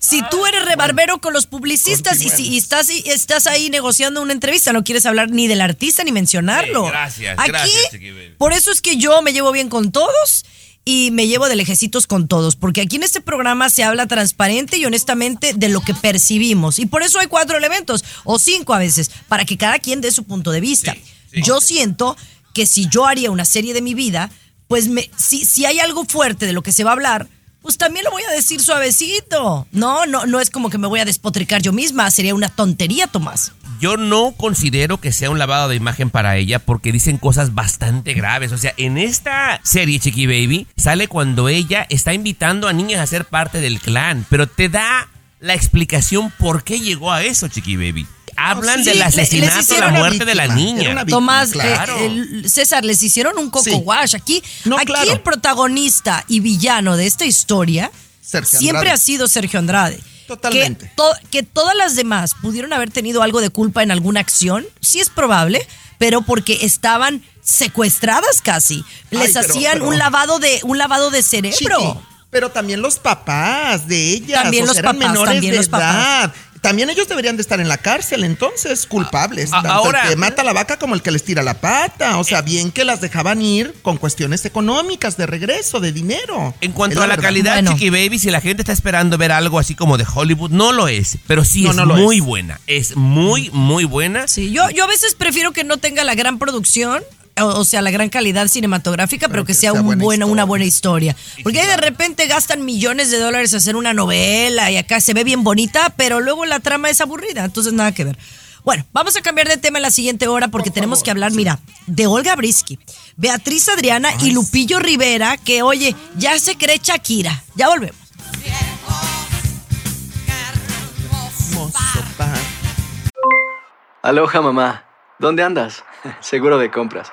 si tú eres rebarbero con los publicistas y, si, y estás, y estás ahí negociando una entrevista, no quieres hablar ni del artista ni mencionarlo. Sí, gracias, Aquí, gracias, por eso es que yo me llevo bien con todos y me llevo de lejecitos con todos, porque aquí en este programa se habla transparente y honestamente de lo que percibimos. Y por eso hay cuatro elementos, o cinco a veces, para que cada quien dé su punto de vista. sí. Yo siento que si yo haría una serie de mi vida, pues me, si, si hay algo fuerte de lo que se va a hablar, pues también lo voy a decir suavecito. No, no, no es como que me voy a despotricar yo misma, sería una tontería, Tomás. yo no considero que sea un lavado de imagen para ella porque dicen cosas bastante graves. O sea, en esta serie Chiqui Baby sale cuando ella está invitando a niñas a ser parte del clan, pero te da la explicación por qué llegó a eso, Chiqui Baby. Hablan Sí, del asesinato, la muerte de la niña. víctima. Tomás, eh, el- César, les hicieron un coco Sí. wash. Aquí, No, aquí claro. el protagonista y villano de esta historia Sergio siempre Andrade. ha sido Sergio Andrade. Totalmente. Que, to- que todas las demás pudieron haber tenido algo de culpa en alguna acción, sí es probable, pero porque estaban secuestradas casi. Les Ay, pero- hacían pero- un lavado de un lavado de cerebro. Chiqui, pero también los papás de ellas. También o los eran papás, menores también de los papás. edad. También ellos deberían de estar en la cárcel, entonces, culpables. a- tanto ahora- el que mata a la vaca como el que les tira la pata. O sea, bien que las dejaban ir con cuestiones económicas, de regreso, de dinero. En cuanto a la verdad. calidad, Bueno. Chiqui Baby, si la gente está esperando ver algo así como de Hollywood, no lo es. Pero sí No, es no lo muy es. buena. Es muy, muy buena. Sí, yo, yo a veces prefiero que no tenga la gran producción, o, o sea, la gran calidad cinematográfica, pero, que, sea, un buena buena, una buena historia. Porque ahí de repente gastan millones de dólares a hacer una novela y acá se ve bien bonita, pero luego la trama es aburrida, entonces nada que ver. Bueno, vamos a cambiar de tema en la siguiente hora porque tenemos que hablar, mira, de Olga Brisky, Beatriz Adriana y Lupillo Rivera, que oye, ya se cree Shakira. Ya volvemos. Aloha mamá, ¿dónde andas? *laughs* Seguro de compras.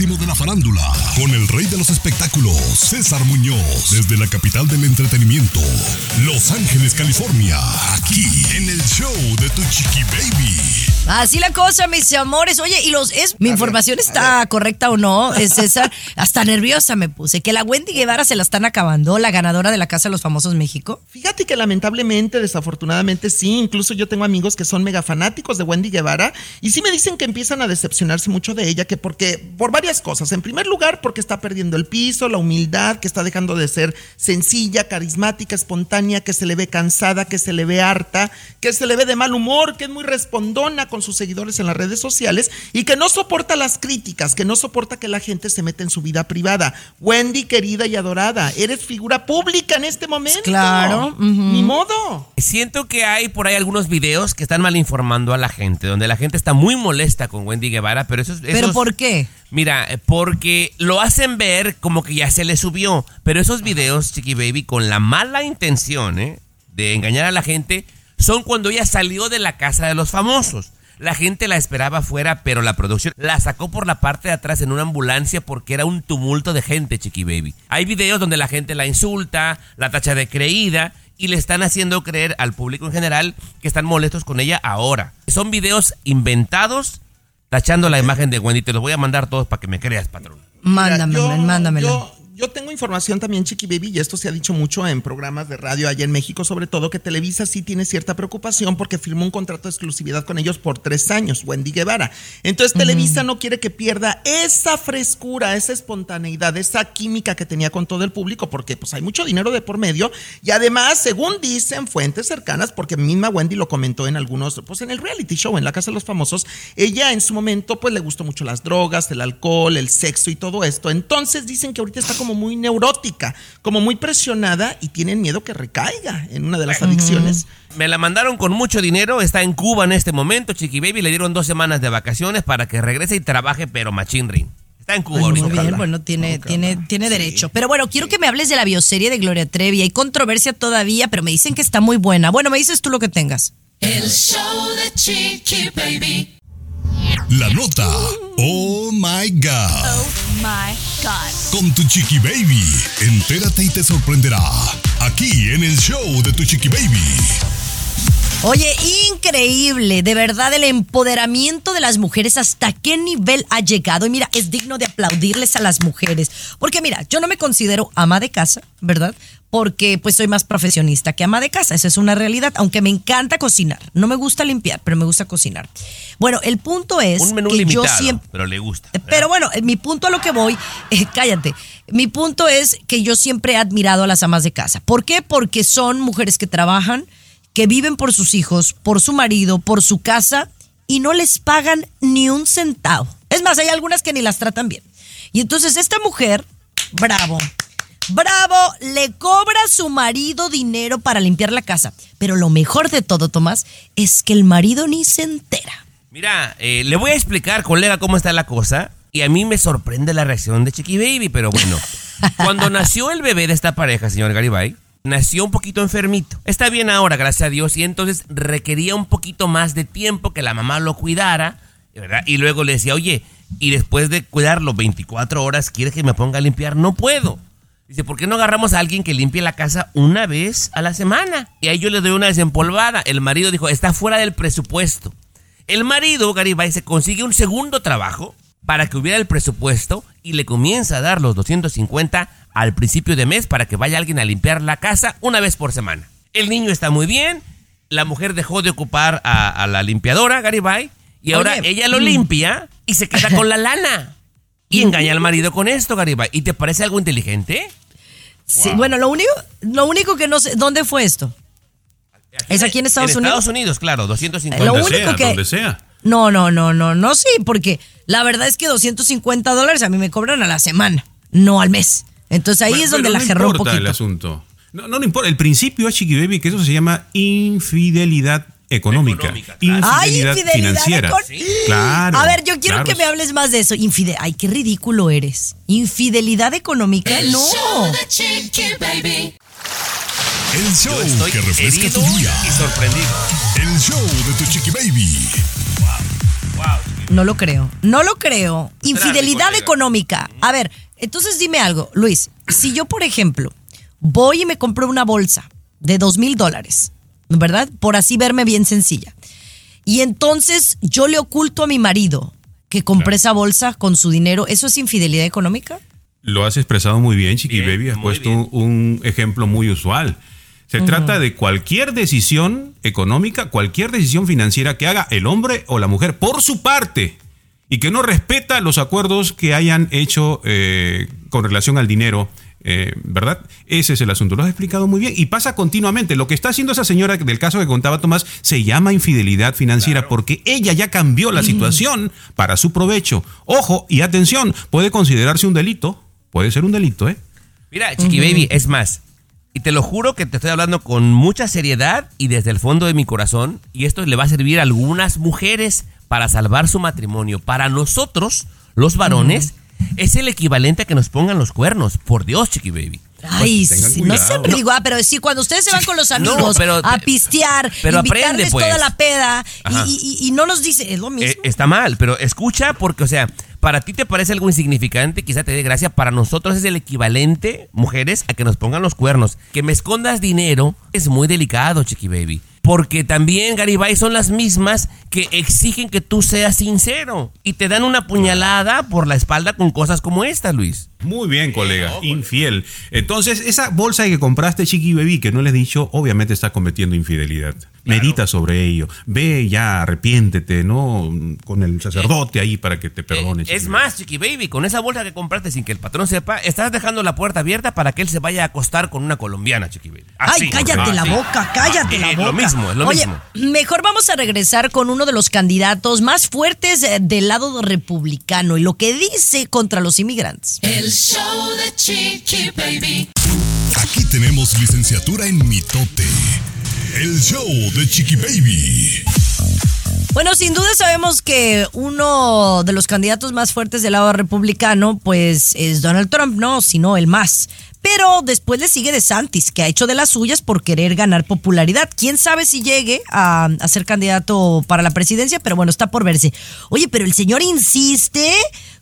Último de la farándula, con el rey de los espectáculos, César Muñoz, desde la capital del entretenimiento, Los Ángeles, California, aquí en el show de Tu Chiqui Baby. Así la cosa, mis amores. Oye, y los es mi información está correcta o no, es *laughs* César. Hasta nerviosa me puse. Que la Wendy Guevara se la están acabando, la ganadora de la Casa de los Famosos México. Fíjate que lamentablemente, desafortunadamente sí, incluso yo tengo amigos que son mega fanáticos de Wendy Guevara y sí me dicen que empiezan a decepcionarse mucho de ella, que porque, por varias cosas. En primer lugar, porque está perdiendo el piso, la humildad, que está dejando de ser sencilla, carismática, espontánea, que se le ve cansada, que se le ve harta, que se le ve de mal humor, que es muy respondona con sus seguidores en las redes sociales y que no soporta las críticas, que no soporta que la gente se meta en su vida privada. Wendy, querida y adorada, eres figura pública en este momento. Claro, ujú. Ni modo. Siento que hay por ahí algunos videos que están mal informando a la gente, donde la gente está muy molesta con Wendy Guevara, pero esos... ¿Pero esos- por qué? Mira, eh, porque lo hacen ver como que ya se le subió, pero esos videos, Chiqui Baby, con la mala intención ¿eh? de engañar a la gente, son cuando ella salió de la casa de los famosos. La gente la esperaba afuera, pero la producción la sacó por la parte de atrás en una ambulancia porque era un tumulto de gente, Chiqui Baby. Hay videos donde la gente la insulta, la tacha de creída y le están haciendo creer al público en general que están molestos con ella ahora. Son videos inventados tachando la imagen de Wendy. Te los voy a mandar todos para que me creas, patrón. Mándamela. Yo, yo tengo información también, Chiqui Baby, y esto se ha dicho mucho en programas de radio allá en México, sobre todo que Televisa sí tiene cierta preocupación porque firmó un contrato de exclusividad con ellos por tres años, Wendy Guevara. Entonces Televisa no quiere que pierda esa frescura, esa espontaneidad, esa química que tenía con todo el público, porque pues hay mucho dinero de por medio. Y además, según dicen fuentes cercanas, porque misma Wendy lo comentó en algunos, pues en el reality show, en la Casa de los Famosos, ella en su momento pues le gustó mucho las drogas, el alcohol, el sexo y todo esto. Entonces dicen que ahorita está como muy neurótica, como muy presionada y tienen miedo que recaiga en una de las adicciones. Me la mandaron con mucho dinero, está en Cuba en este momento, Chiqui Baby, le dieron dos semanas de vacaciones para que regrese y trabaje, pero machín ring. Está en Cuba muy bien, bueno, tiene, Ojalá. tiene, tiene derecho. Pero bueno, quiero que me hables de la bioserie de Gloria Trevi. Hay controversia todavía, pero me dicen que está muy buena. Bueno, me dices tú lo que tengas. El show de Chiqui Baby. La nota. Oh my God. My God. Con tu Chiqui Baby. Entérate y te sorprenderá. Aquí en el show de tu Chiqui Baby. Oye, increíble, de verdad, el empoderamiento de las mujeres, hasta qué nivel ha llegado. Y mira, es digno de aplaudirles a las mujeres. Porque mira, yo no me considero ama de casa, ¿verdad? Porque pues soy más profesionista que ama de casa, esa es una realidad, aunque me encanta cocinar. No me gusta limpiar, pero me gusta cocinar. Bueno, el punto es Un menú que limitado, yo siempre... pero le gusta. Pero bueno, eh, mi punto a lo que voy, *laughs* eh, cállate, mi punto es que yo siempre he admirado a las amas de casa. ¿Por qué? Porque son mujeres que trabajan, que viven por sus hijos, por su marido, por su casa y no les pagan ni un centavo. Es más, hay algunas que ni las tratan bien. Y entonces esta mujer, bravo, bravo, le cobra a su marido dinero para limpiar la casa. Pero lo mejor de todo, Tomás, es que el marido ni se entera. Mira, eh, le voy a explicar, colega, cómo está la cosa. Y a mí me sorprende la reacción de Chiqui Baby, pero bueno. *laughs* Cuando nació el bebé de esta pareja, señor Garibay, nació un poquito enfermito. Está bien ahora, gracias a Dios, y entonces requería un poquito más de tiempo que la mamá lo cuidara, ¿verdad? Y luego le decía, oye, y después de cuidarlo 24 horas, ¿quieres que me ponga a limpiar? No puedo. Dice, ¿por qué no agarramos a alguien que limpie la casa una vez a la semana? Y ahí yo le doy una desempolvada. El marido dijo, está fuera del presupuesto. El marido, Garibay, se consigue un segundo trabajo para que hubiera el presupuesto y le comienza a dar los 250 al principio de mes para que vaya alguien a limpiar la casa una vez por semana. El niño está muy bien, la mujer dejó de ocupar a, a la limpiadora, Garibay, y ahora Oye, ella lo mm. limpia y se queda con la lana. Y engaña al marido con esto, Garibay. ¿Y te parece algo inteligente? Sí, bueno, lo único, lo único que no sé, ¿dónde fue esto? ¿Es aquí en Estados en Unidos? Estados Unidos, claro, 250. Lo Donde único sea, que- donde sea. No, no, no, no, no, sí, porque la verdad es que 250 dólares a mí me cobran a la semana, no al mes. Entonces ahí Bueno, es donde la no gerró un importa el poquito. asunto. No, no, no importa. El principio Chiqui Baby, que eso se llama infidelidad económica. Económica, claro. Ay, Infidelidad, infidelidad financiera. Claro. A ver, yo quiero claro. que me hables más de eso. Infide Ay, qué ridículo eres. Infidelidad económica, El no. show de Chiqui Baby. El show Yo estoy que refresca tu día. y sorprendido. El show de tu chiqui baby. No lo creo. No lo creo. Infidelidad económica. A ver, entonces dime algo, Luis. Si yo, por ejemplo, voy y me compro una bolsa de dos mil dólares, ¿verdad? Por así verme bien sencilla. Y entonces yo le oculto a mi marido que compré esa bolsa con su dinero. ¿Eso es infidelidad económica? Lo has expresado muy bien, Chiqui Bien, Baby. Has puesto bien. un, un ejemplo muy usual. Se trata de cualquier decisión económica, cualquier decisión financiera que haga el hombre o la mujer por su parte y que no respeta los acuerdos que hayan hecho eh, con relación al dinero. Eh, ¿Verdad? Ese es el asunto. Lo has explicado muy bien y pasa continuamente. Lo que está haciendo esa señora del caso que contaba Tomás se llama infidelidad financiera porque ella ya cambió la situación para su provecho. Ojo y atención, puede considerarse un delito. Puede ser un delito, ¿eh? Mira, Chiqui Baby, es más. Y te lo juro que te estoy hablando con mucha seriedad y desde el fondo de mi corazón. Y esto le va a servir a algunas mujeres para salvar su matrimonio. Para nosotros, los varones, es el equivalente a que nos pongan los cuernos. Por Dios, Chiqui Baby. Ay, no sean rigo- ah, pero sí, cuando ustedes se van con los No, amigos pero- a pistear, pero invitarles aprende, pues. toda la peda Ajá. y, y- y no nos dice, es lo mismo. Eh, está mal, pero escucha porque, o sea, para ti te parece algo insignificante, quizá te dé gracia, para nosotros es el equivalente, mujeres, a que nos pongan los cuernos. Que me escondas dinero es muy delicado, Chiqui Baby. Porque también, Garibay, son las mismas que exigen que tú seas sincero y te dan una puñalada por la espalda con cosas como esta, Luis. Muy bien, colega, infiel. Entonces, esa bolsa que compraste, Chiqui Baby, que no le he dicho, obviamente está cometiendo infidelidad. Medita sobre ello. Ve ya, arrepiéntete, ¿no? Con el sacerdote ahí para que te perdone. Eh, Chiqui es más, Chiqui Baby, con esa bolsa que compraste sin que el patrón sepa, estás dejando la puerta abierta para que él se vaya a acostar con una colombiana, Chiqui Baby. Así, Ay, cállate la así. boca, cállate la Eh, boca. Lo mismo, es lo Oye, mismo. mejor vamos a regresar con uno de los candidatos más fuertes eh, del lado republicano y lo que dice contra los inmigrantes. El show de Chiqui Baby. Aquí tenemos licenciatura en mitote. El show de Chiqui Baby. Bueno, sin duda sabemos que uno de los candidatos más fuertes del lado republicano, pues es Donald Trump, ¿no? Si no el más. Pero después le sigue de Santis, que ha hecho de las suyas por querer ganar popularidad. Quién sabe si llegue a, a ser candidato para la presidencia, pero bueno, está por verse. Oye, pero el señor insiste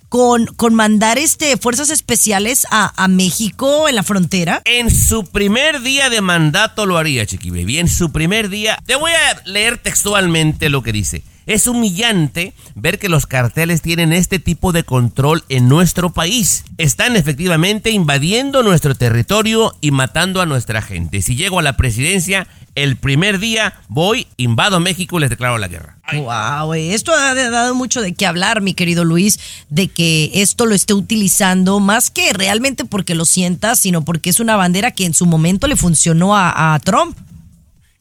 con, con mandar este fuerzas especiales a, a México en la frontera? En su primer día de mandato lo haría, Chiqui Baby. En su primer día. Te voy a leer textualmente lo que dice. Es humillante ver que los carteles tienen este tipo de control en nuestro país. Están efectivamente invadiendo nuestro territorio y matando a nuestra gente. Si llego a la presidencia, el primer día voy, invado México y les declaro la guerra. Wow, esto ha dado mucho de qué hablar, mi querido Luis, de que esto lo esté utilizando más que realmente porque lo sienta, sino porque es una bandera que en su momento le funcionó a Trump.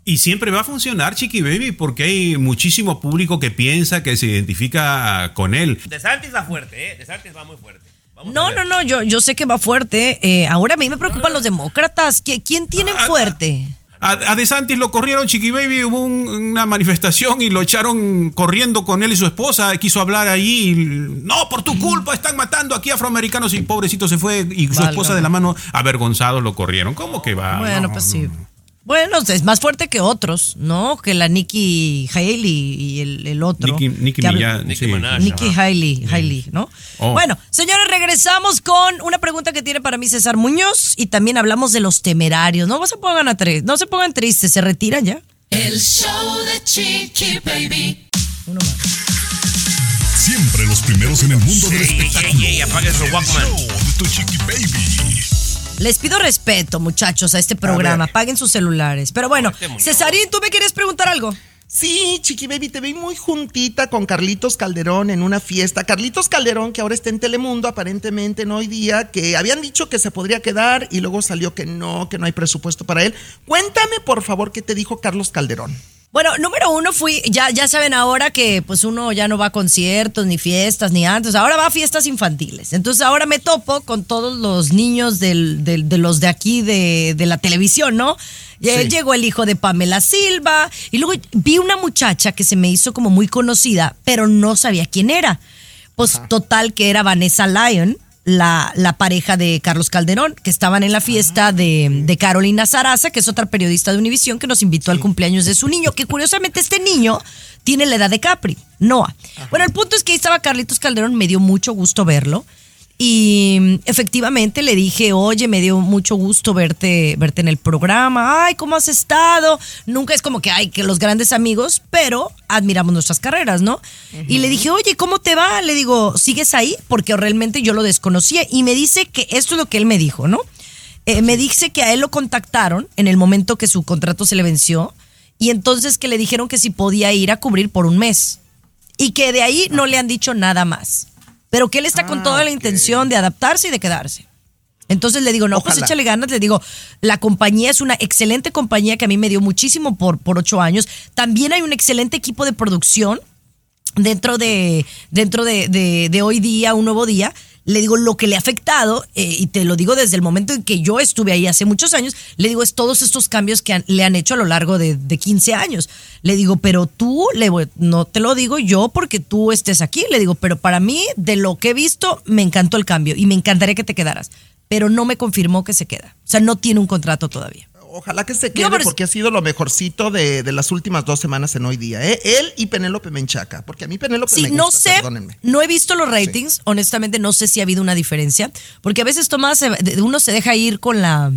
Y siempre va a funcionar, Chiqui Baby, porque hay muchísimo público que piensa que se identifica con él. De Santis va fuerte, ¿eh? De Santis va muy fuerte. Vamos No, no, no, yo, yo sé que va fuerte. Eh, ahora a mí me preocupan los demócratas. ¿Qui- ¿Quién tienen fuerte? A, a DeSantis lo corrieron, Chiqui Baby, hubo un- una manifestación y lo echaron corriendo con él y su esposa, quiso hablar allí, y, no, por tu culpa, están matando aquí afroamericanos y pobrecito se fue y su Válgame. esposa de la mano avergonzado lo corrieron. ¿Cómo que va? Bueno, No, pues no. Sí. Bueno, es más fuerte que otros, ¿no? Que la Nikki Haley y el, el otro. Que habla- Minaj, Nicki sí. Minaj. Nikki Haley, Haley, ¿no? Oh. Bueno, señores, regresamos con una pregunta que tiene para mí César Muñoz y también hablamos de los temerarios. No se pongan a tres, no se pongan tristes, se retiran ya. El show de Chiqui Baby. Siempre los primeros en el mundo del Ey, ey, espectáculo. apague su El show de tu chiqui baby. Les pido respeto, muchachos, a este programa. ver. Apaguen sus celulares. Pero bueno. Cesarín, ¿tú me quieres preguntar algo? Sí, Chiqui Baby, te vi muy juntita con Carlitos Calderón en una fiesta. Carlitos Calderón, que ahora está en Telemundo, aparentemente en hoy día, que habían dicho que se podría quedar y luego salió que no, que no hay presupuesto para él. Cuéntame, por favor, qué te dijo Carlos Calderón. Bueno, número uno fui, ya, ya saben ahora que pues uno ya no va a conciertos, ni fiestas, ni antes, ahora va a fiestas infantiles. Entonces ahora me topo con todos los niños del, del- de los de aquí de, de la televisión, ¿no? Sí. Llegó el hijo de Pamela Silva y luego vi una muchacha que se me hizo como muy conocida, pero no sabía quién era. Pues total que era Vanessa Lyon, la, la pareja de Carlos Calderón, que estaban en la fiesta de, de Carolina Saraza, que es otra periodista de Univisión, que nos invitó al cumpleaños de su niño, que curiosamente este niño tiene la edad de Capri, Noah. Bueno, el punto es que ahí estaba Carlitos Calderón, me dio mucho gusto verlo. Y mm, efectivamente le dije, oye, me dio mucho gusto verte, verte en el programa. Ay, ¿cómo has estado? Nunca es como que hay que los grandes amigos, pero admiramos nuestras carreras, ¿no? Y le dije, oye, ¿cómo te va? Le digo, ¿sigues ahí? Porque realmente yo lo desconocía. Y me dice que esto es lo que él me dijo, ¿no? Eh, me dice que a él lo contactaron en el momento que su contrato se le venció y entonces que le dijeron que si podía ir a cubrir por un mes y que de ahí no le han dicho nada más, pero que él está con Ah, toda la intención de adaptarse y de quedarse. Entonces le digo, no, pues échale ganas, le digo, la compañía es una excelente compañía que a mí me dio muchísimo por, por ocho años. También hay un excelente equipo de producción dentro de, dentro de, de- de hoy día, un nuevo día, le digo lo que le ha afectado, eh, y te lo digo desde el momento en que yo estuve ahí hace muchos años, le digo, es todos estos cambios que han- le han hecho a lo largo de, de 15 años. Le digo, pero tú, le no te lo digo yo porque tú estés aquí, le digo, pero para mí, de lo que he visto, me encantó el cambio y me encantaría que te quedaras. Pero no me confirmó que se queda. O sea, no tiene un contrato todavía. Ojalá que se quede es- porque ha sido lo mejorcito de, de las últimas dos semanas en hoy día. ¿eh? Él y Penélope Menchaca. Porque a mí Penélope Sí, me no gusta, sé, perdónenme. no he visto los ratings, honestamente no sé si ha habido una diferencia, porque a veces Tomás, uno se deja ir con la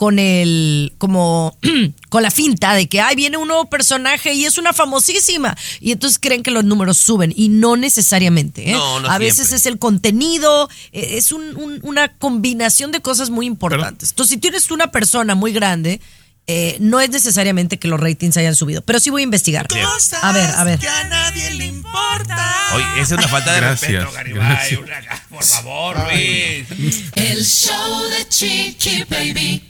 con el como *clears throat* con la finta de que ay viene un nuevo personaje y es una famosísima y entonces creen que los números suben y no necesariamente ¿eh? No, no a veces es el contenido eh, es un- un- una combinación de cosas muy importantes entonces si tienes una persona muy grande eh, no es necesariamente que los ratings hayan subido pero sí voy a investigar a ver a ver Que a nadie le importa. Oye, esa es una falta de Gracias, respeto, Garibay. Una- Por favor, Luis. El show de Chiqui Baby.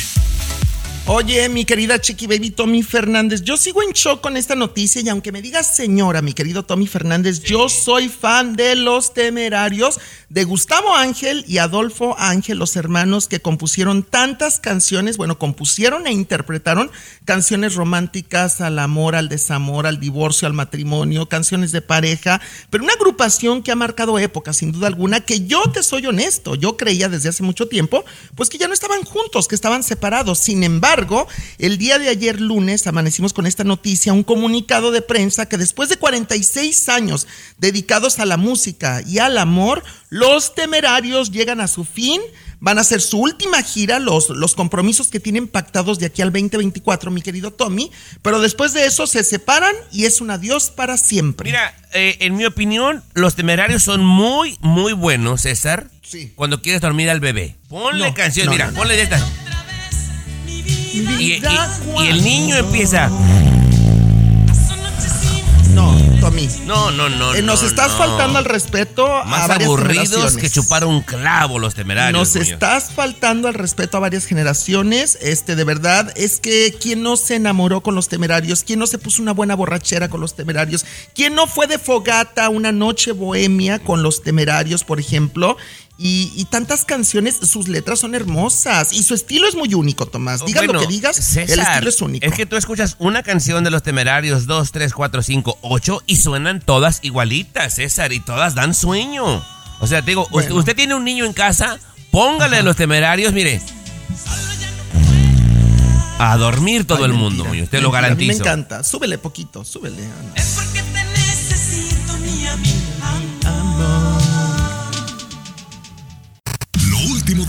Oye, mi querida Chiqui Baby Tommy Fernández, yo sigo en shock con esta noticia y aunque me digas señora, mi querido Tommy Fernández, yo soy fan de Los Temerarios, de Gustavo Ángel y Adolfo Ángel, los hermanos que compusieron tantas canciones, bueno, compusieron e interpretaron canciones románticas al amor, al desamor, al divorcio, al matrimonio, canciones de pareja, pero una agrupación que ha marcado época, sin duda alguna, que yo te soy honesto, yo creía desde hace mucho tiempo, pues que ya no estaban juntos, que estaban separados. Sin embargo, el día de ayer lunes amanecimos con esta noticia, un comunicado de prensa que después de 46 años dedicados a la música y al amor, los temerarios llegan a su fin. Van a hacer su última gira, los, los compromisos que tienen pactados de aquí al 2024, mi querido Tommy. Pero después de eso se separan y es un adiós para siempre. Mira, eh, en mi opinión, los temerarios son muy, muy buenos, César. Sí. Cuando quieres dormir al bebé. Ponle No, canción, no, mira, no. ponle de estas. Y, y- y el niño empieza. No, Tommy. No, no, no. Eh, nos no, estás no. faltando al respeto a Más varias aburridos generaciones. que chupar un clavo los temerarios. Nos Muñoz. estás faltando al respeto a varias generaciones. Este, de verdad, es que quien no se enamoró con los temerarios, quien no se puso una buena borrachera con los temerarios, quien no fue de fogata una noche bohemia con los temerarios, por ejemplo. Y, y tantas canciones, sus letras son hermosas y su estilo es muy único, Tomás. Digas Bueno, lo que digas, el estilo es único. Es que tú escuchas una canción de los temerarios, dos, tres, cuatro, cinco, ocho, y suenan todas igualitas, César, y todas dan sueño. O sea, te digo, usted, Bueno. usted tiene un niño en casa, póngale a los temerarios, mire. A dormir todo Ay, el mundo, mentira, Muñoz, te lo mentira, A mí me garantizo. encanta. Súbele poquito, súbele. Ana. Lo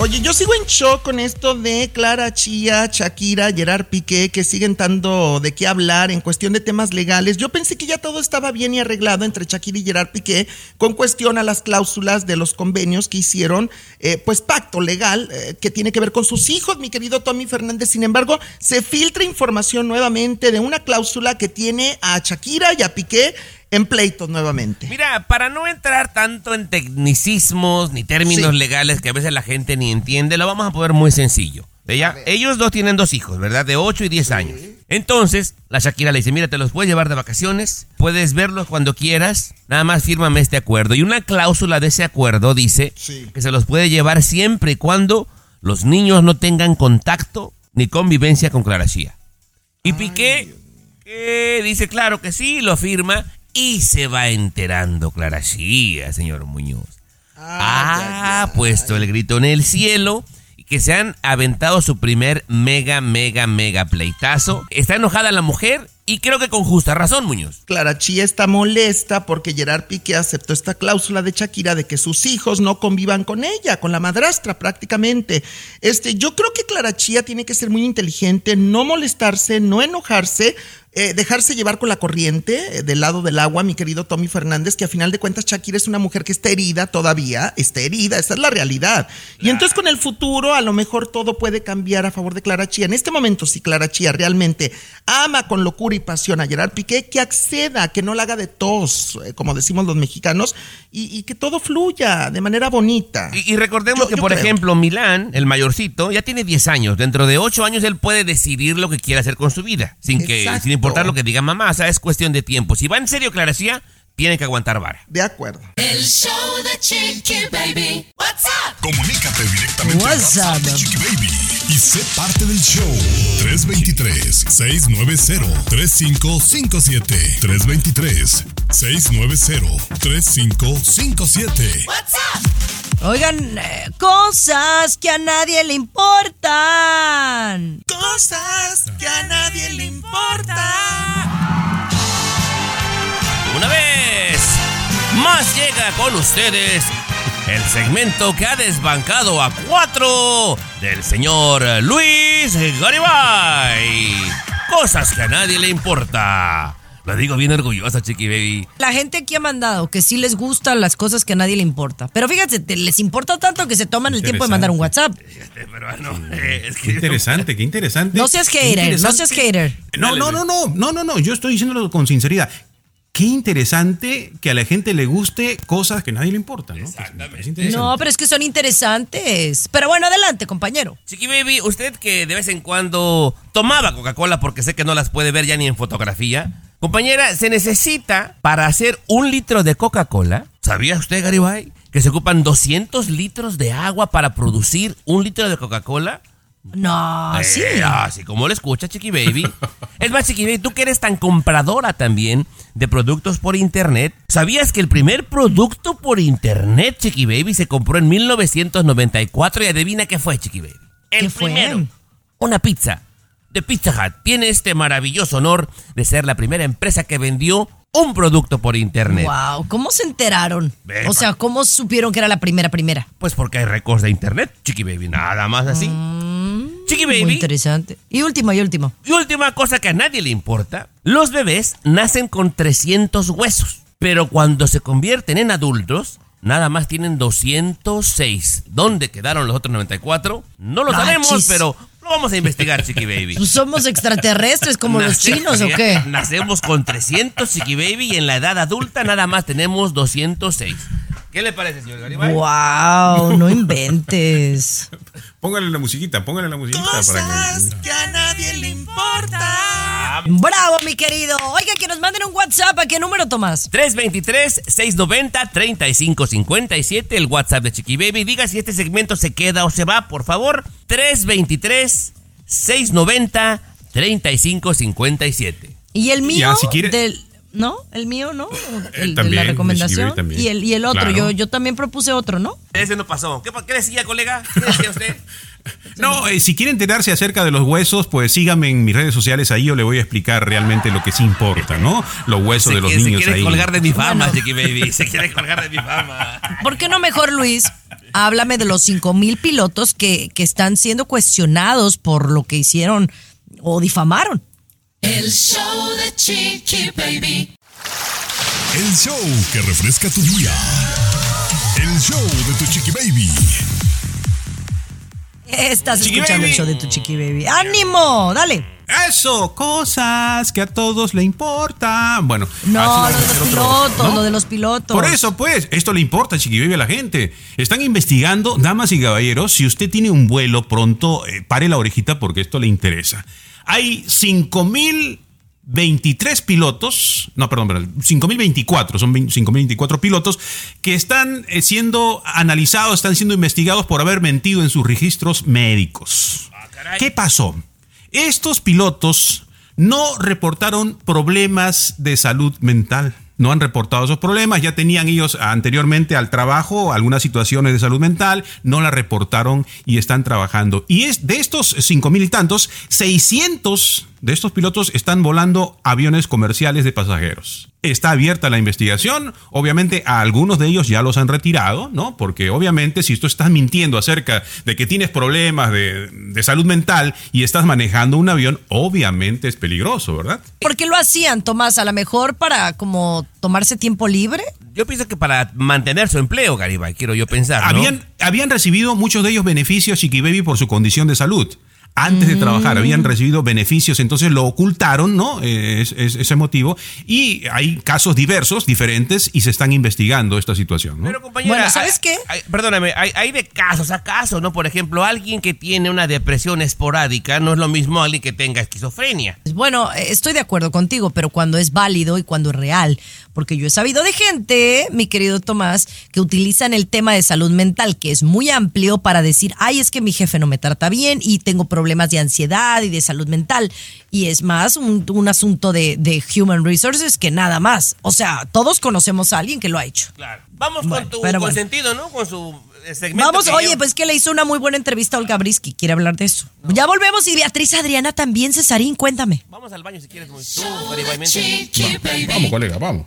Oye, yo sigo en shock con esto de Clara Chía, Shakira, Gerard Piqué, que siguen dando de qué hablar en cuestión de temas legales. Yo pensé que ya todo estaba bien y arreglado entre Shakira y Gerard Piqué con cuestión a las cláusulas de los convenios que hicieron, eh, pues pacto legal eh, que tiene que ver con sus hijos, mi querido Tommy Fernández. Sin embargo, se filtra información nuevamente de una cláusula que tiene a Shakira y a Piqué en pleitos nuevamente. Mira, para no entrar tanto en tecnicismos ni términos Sí. legales que a veces la gente ni entiende, lo vamos a poner muy sencillo. Ella, ellos dos tienen dos hijos, ¿verdad? De 8 y 10 años. Entonces, la Shakira le dice, mira, te los puedes llevar de vacaciones, puedes verlos cuando quieras, nada más fírmame este acuerdo. Y una cláusula de ese acuerdo dice Sí. que se los puede llevar siempre y cuando los niños no tengan contacto ni convivencia con Clara Chía. Y Piqué, dice claro que sí, lo firma y se va enterando Clara Chía, señor Muñoz. Ah, ha puesto el grito en el cielo y que se han aventado su primer mega, mega, mega pleitazo. Está enojada la mujer y creo que con justa razón, Muñoz. Clara Chía está molesta porque Gerard Piqué aceptó esta cláusula de Shakira de que sus hijos no convivan con ella, con la madrastra prácticamente. Este, yo creo que Clara Chía tiene que ser muy inteligente, no molestarse, no enojarse, eh, dejarse llevar con la corriente eh, del lado del agua, mi querido Tommy Fernández, que a final de cuentas Shakira es una mujer que está herida todavía, está herida, esa es la realidad. Y entonces con el futuro a lo mejor todo puede cambiar a favor de Clara Chía. En este momento, si Clara Chía realmente ama con locura y pasión a Gerard Piqué, que acceda, que no la haga de tos, eh, como decimos los mexicanos, y, y que todo fluya de manera bonita. Y, y recordemos Yo- que, yo por creo. ejemplo, Milán, el mayorcito, ya tiene 10 años. Dentro de 8 años él puede decidir lo que quiere hacer con su vida, sin, que, sin importar lo que diga mamá. O sea, es cuestión de tiempo. Si va en serio Clara Chía, tiene que aguantar vara. De acuerdo. El show de Chiqui Baby. What's up? Comunícate directamente What's WhatsApp de up? Chiqui Baby y sé parte del show. 323-690-3557. 323-690-3557. What's up? Oigan, eh, cosas que a nadie le importan. Cosas que a nadie le importan. Una vez más llega con ustedes el segmento que ha desbancado a cuatro del señor Luis Garibay. Cosas que a nadie le importa. Lo digo bien orgulloso, Chiqui Baby. La gente aquí ha mandado que sí les gustan las cosas que a nadie le importa. Pero fíjate, te- les importa tanto que se toman el tiempo de mandar un WhatsApp. *laughs* Pero no, eh, es Qué que... interesante, qué interesante. No seas Qué hater, no seas hater. No, no, no, no, no, no, no, yo estoy diciéndolo con sinceridad. Qué interesante que a la gente le guste cosas que a nadie le importan, ¿no? Pues, es interesante. No, pero es que son interesantes. Pero bueno, adelante, compañero. Chiqui Baby, usted que de vez en cuando tomaba Coca-Cola porque sé que no las puede ver ya ni en fotografía. Compañera, se necesita para hacer un litro de Coca-Cola. ¿Sabía usted, Garibay, que se ocupan 200 litros de agua para producir un litro de Coca-Cola? No, Eh, sí. Así como lo escucha, Chiqui Baby. *laughs* es más, Chiqui Baby, tú que eres tan compradora también de productos por internet, ¿sabías que el primer producto por internet, Chiqui Baby, se compró en 1994 y adivina qué fue, Chiqui Baby? El ¿Qué fue? primero. Una pizza de Pizza Hut. Tiene este maravilloso honor de ser la primera empresa que vendió un producto por internet. Wow, ¿cómo se enteraron? O sea, ¿cómo supieron que era la primera primera? Pues porque hay récords de internet, Chiqui Baby, nada más así. Chiqui Muy Baby. interesante. Y último, y último. Y última cosa que a nadie le importa, los bebés nacen con 300 huesos, pero cuando se convierten en adultos, nada más tienen 206. ¿Dónde quedaron los otros 94? No lo sabemos, pero lo vamos a investigar, Chiqui Baby. *laughs* ¿Somos extraterrestres como los chinos o *laughs* qué? Nacemos con 300, Chiqui Baby, y en la edad adulta nada más tenemos 206. ¿Qué le parece, señor Garibay? Wow, no *laughs* inventes. Póngale la musiquita, póngale la musiquita para que. que a nadie le importa. Bravo, mi querido. Oiga, que nos manden un WhatsApp. ¿A qué número, Tomás? 323-690-3557, el WhatsApp de Chiqui Baby. Diga si este segmento se queda o se va, por favor. 323-690-3557. Y el mío Ya, si quiere- del... ¿No? El mío, ¿no? *laughs* El de también, la recomendación. También. Y el, y el otro. Claro. Yo, yo también propuse otro, ¿no? Ese no pasó. ¿Qué, decía, colega? ¿Qué decía usted? *laughs* No, eh, si quiere enterarse acerca de los huesos, pues sígame en mis redes sociales, ahí yo le voy a explicar realmente lo que sí importa, ¿no? Los huesos Se, de los quiere- se niños quiere ahí. colgar de mi fama, Chiqui Baby. Se quiere colgar de mi fama. *laughs* ¿Por qué no mejor, Luis? Háblame de los 5 mil pilotos que, que están siendo cuestionados por lo que hicieron o difamaron. El show de Chiqui Baby. El show que refresca tu día. El show de tu chiqui baby. Estás Chiqui escuchando el show de tu chiqui baby. ¡Ánimo! Dale. Eso, cosas que a todos le importan. Bueno, No, lo de los pilotos, ¿no? lo de los pilotos. Por eso, pues, esto le importa, Chiqui Baby, a la gente. Están investigando, damas y caballeros, si usted tiene un vuelo pronto, eh, pare la orejita porque esto le interesa. Hay 5.023 pilotos, no, perdón, perdón, 5.024, son 20 5.024 pilotos que están eh, siendo analizados, están siendo investigados por haber mentido en sus registros médicos. ¿Qué pasó? Estos pilotos no reportaron problemas de salud mental. No han reportado esos problemas, ya tenían ellos anteriormente al trabajo algunas situaciones de salud mental, no la reportaron y están trabajando. Y es de estos cinco mil y tantos, 600 de estos pilotos están volando aviones comerciales de pasajeros. Está abierta la investigación, obviamente a algunos de ellos ya los han retirado, ¿no? Porque obviamente si tú estás mintiendo acerca de que tienes problemas de, de salud mental y estás manejando un avión, obviamente es peligroso, ¿verdad? ¿Por qué lo hacían, Tomás? A lo mejor para como tomarse tiempo libre. Yo pienso que para mantener su empleo, Garibay, quiero yo pensar. ¿no? Habían, habían recibido muchos de ellos beneficios, Chiqui Baby, por su condición de salud. Antes de trabajar habían recibido beneficios, entonces lo ocultaron, ¿no? Eh, Es, es- ese motivo. Y hay casos diversos, diferentes, y se están investigando esta situación, ¿no? Pero compañera, Bueno, ¿sabes qué? hay- perdóname, hay, hay de casos a casos, ¿no? Por ejemplo, alguien que tiene una depresión esporádica no es lo mismo alguien que tenga esquizofrenia. Bueno, eh, estoy de acuerdo contigo, pero cuando es válido y cuando es real. Porque yo he sabido de gente, mi querido Tomás, que utilizan el tema de salud mental, que es muy amplio para decir, ay, es que mi jefe no me trata bien y tengo problemas de ansiedad y de salud mental. Y es más un, un asunto de, de human resources que nada más. O sea, todos conocemos a alguien que lo ha hecho. Claro. Vamos Bueno, con tu pero bueno. consentido, ¿no? Con su eh, segmento. Vamos, que oye, pues que le hizo una muy buena entrevista a Olga Brisky. Quiere hablar de eso. Ya volvemos y Beatriz Adriana también, Cesarín, cuéntame. Vamos al baño si quieres. Muy tú. Vamos, colega, vamos.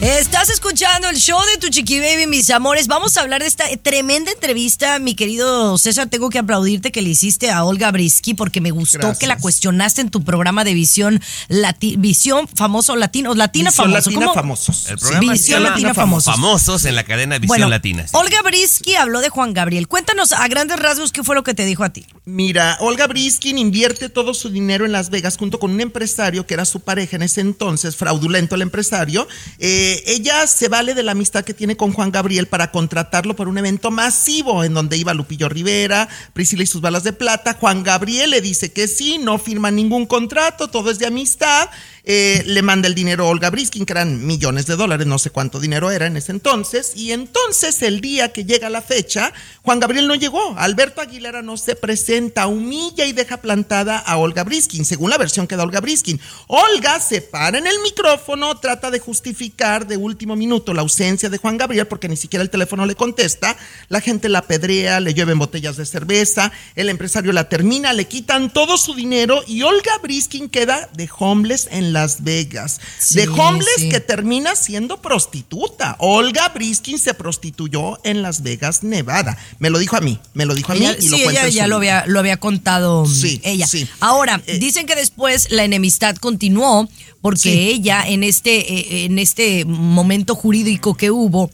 Estás escuchando el show de tu chiqui baby, mis amores. Vamos a hablar de esta tremenda entrevista, mi querido César. Tengo que aplaudirte que le hiciste a Olga Brisky porque me gustó Gracias. que la cuestionaste en tu programa de visión, lati- visión famoso latino, latina Visión famoso. Latina ¿Cómo? Famosos. El programa Visión llama Latina Famosos. Famosos en la cadena Visión Bueno, Latina. sí. Olga Brisky habló de Juan Gabriel. Cuéntanos a grandes rasgos qué fue lo que te dijo a ti. Mira, Olga Briskin invierte todo su dinero en Las Vegas junto con un empresario que era su pareja en ese entonces, fraudulento el empresario. Eh, ella se vale de la amistad que tiene con Juan Gabriel para contratarlo por un evento masivo en donde iba Lupillo Rivera, Priscila y sus balas de plata. Juan Gabriel le dice que sí, no firma ningún contrato, todo es de amistad. Eh, le manda el dinero a Olga Briskin, que eran millones de dólares, no sé cuánto dinero era en ese entonces. Y entonces, el día que llega la fecha, Juan Gabriel no llegó. Alberto Aguilera no se presenta, humilla y deja plantada a Olga Briskin, según la versión que da Olga Briskin. Olga se para en el micrófono, trata de justificar de último minuto la ausencia de Juan Gabriel, porque ni siquiera el teléfono le contesta. La gente la pedrea, le lleven botellas de cerveza, el empresario la termina, le quitan todo su dinero y Olga Briskin queda de homeless en Las Vegas. Sí, de homeless sí. que termina siendo prostituta. Olga Briskin se prostituyó en Las Vegas, Nevada. Me lo dijo a mí, me lo dijo a mí Ella- y lo sí, ella ya lo había, lo había contado mm, Sí, ella. sí. Ahora, Eh, dicen que después la enemistad continuó porque ella en este, eh, en este momento jurídico que hubo,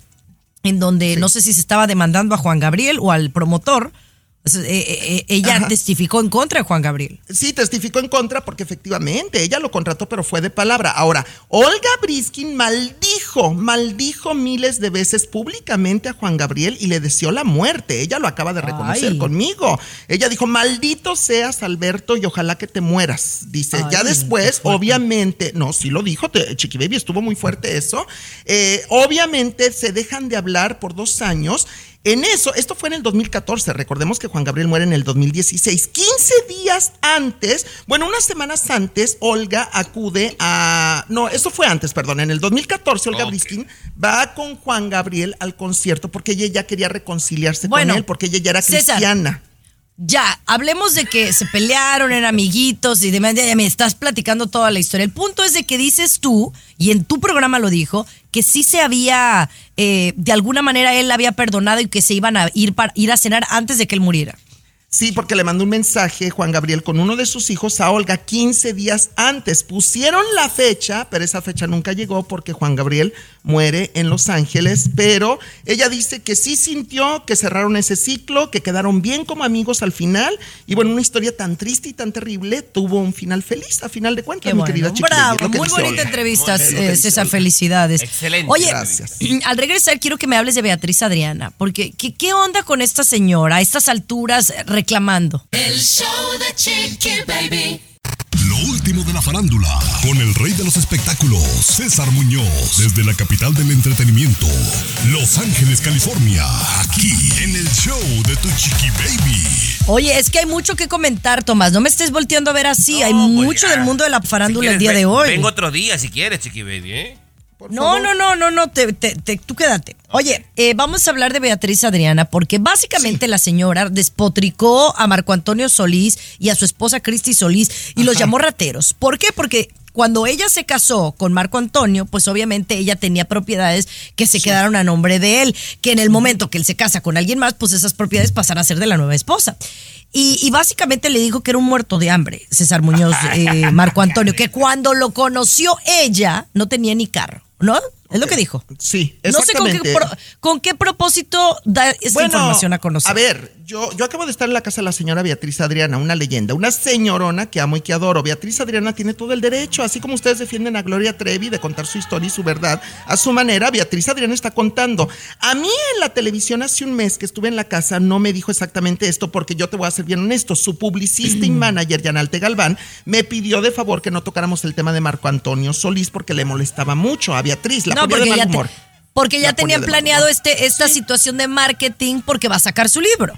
en donde no sé si se estaba demandando a Juan Gabriel o al promotor, eh, eh, eh, ella Ajá. testificó en contra de Juan Gabriel. Sí, testificó en contra porque efectivamente ella lo contrató, pero fue de palabra. Ahora, Olga Briskin maldijo, maldijo miles de veces públicamente a Juan Gabriel y le deseó la muerte. Ella lo acaba de reconocer Ay. conmigo. Ella dijo, maldito seas Alberto y ojalá que te mueras. Dice, ya después, obviamente, no, sí lo dijo, te- Chiqui Baby, estuvo muy fuerte eso. Eh, obviamente se dejan de hablar por dos años. En eso, esto fue en el 2014, recordemos que Juan Gabriel muere en el 2016. 15 días antes, bueno, unas semanas antes, Olga acude a... No, eso fue antes, perdón, en el 2014 Olga. Briskin va con Juan Gabriel al concierto porque ella ya quería reconciliarse Bueno, con él, porque ella ya era César, cristiana. Ya, hablemos de que se pelearon, eran amiguitos y demás. Ya, me estás platicando toda la historia. El punto es de que dices tú, y en tu programa lo dijo, que sí se había, eh, de alguna manera él la había perdonado y que se iban a ir, para, ir a cenar antes de que él muriera. Sí, porque le mandó un mensaje Juan Gabriel con uno de sus hijos a Olga 15 días antes. Pusieron la fecha, pero esa fecha nunca llegó porque Juan Gabriel muere en Los Ángeles. Pero ella dice que sí sintió que cerraron ese ciclo, que quedaron bien como amigos al final. Y bueno, una historia tan triste y tan terrible tuvo un final feliz a final de cuentas, Qué mi bueno. querida es Bravo, muy bonita entrevista, eh, dice César. Olga. Felicidades. Excelente. Oye, Gracias. al regresar quiero que me hables de Beatriz Adriana, porque ¿qué, qué onda con esta señora a estas alturas reclamando? El show de Chiqui Baby. Lo último de la farándula, con el rey de los espectáculos, César Muñoz, desde la capital del entretenimiento, Los Ángeles, California, aquí en el show de tu chiqui baby. Oye, es que hay mucho que comentar, Tomás. No me estés volteando a ver así. No, hay pues mucho ya. del mundo de la Si farándula el quieres, día ven- de hoy. Vengo otro día si quieres, Chiqui Baby, ¿eh? Por No, favor. no, no, no, no, te, te- te- tú quédate. Oye, eh, vamos a hablar de Beatriz Adriana, porque básicamente la señora despotricó a Marco Antonio Solís y a su esposa Cristi Solís y los llamó rateros. ¿Por qué? Porque cuando ella se casó con Marco Antonio, pues obviamente ella tenía propiedades que se quedaron a nombre de él, que en el momento que él se casa con alguien más, pues esas propiedades pasarán a ser de la nueva esposa. Y, y básicamente le dijo que era un muerto de hambre, César Muñoz, *laughs* eh, Marco Antonio, que cuando lo conoció ella no tenía ni carro, ¿no? Es lo que dijo. Sí, No sé con qué, exactamente. pro- con qué propósito da esta información a conocer. A ver, yo, yo acabo de estar en la casa de la señora Beatriz Adriana, una leyenda, una señorona que amo y que adoro. Beatriz Adriana tiene todo el derecho, así como ustedes defienden a Gloria Trevi de contar su historia y su verdad a su manera, Beatriz Adriana está contando. A mí en la televisión hace un mes que estuve en la casa no me dijo exactamente esto porque yo te voy a ser bien honesto. Su publicista y manager, Yanalte Galván, me pidió de favor que no tocáramos el tema de Marco Antonio Solís porque le molestaba mucho a Beatriz. La no, de porque mal ya, te- humor. porque ya tenían planeado este, esta situación de marketing porque va a sacar su libro.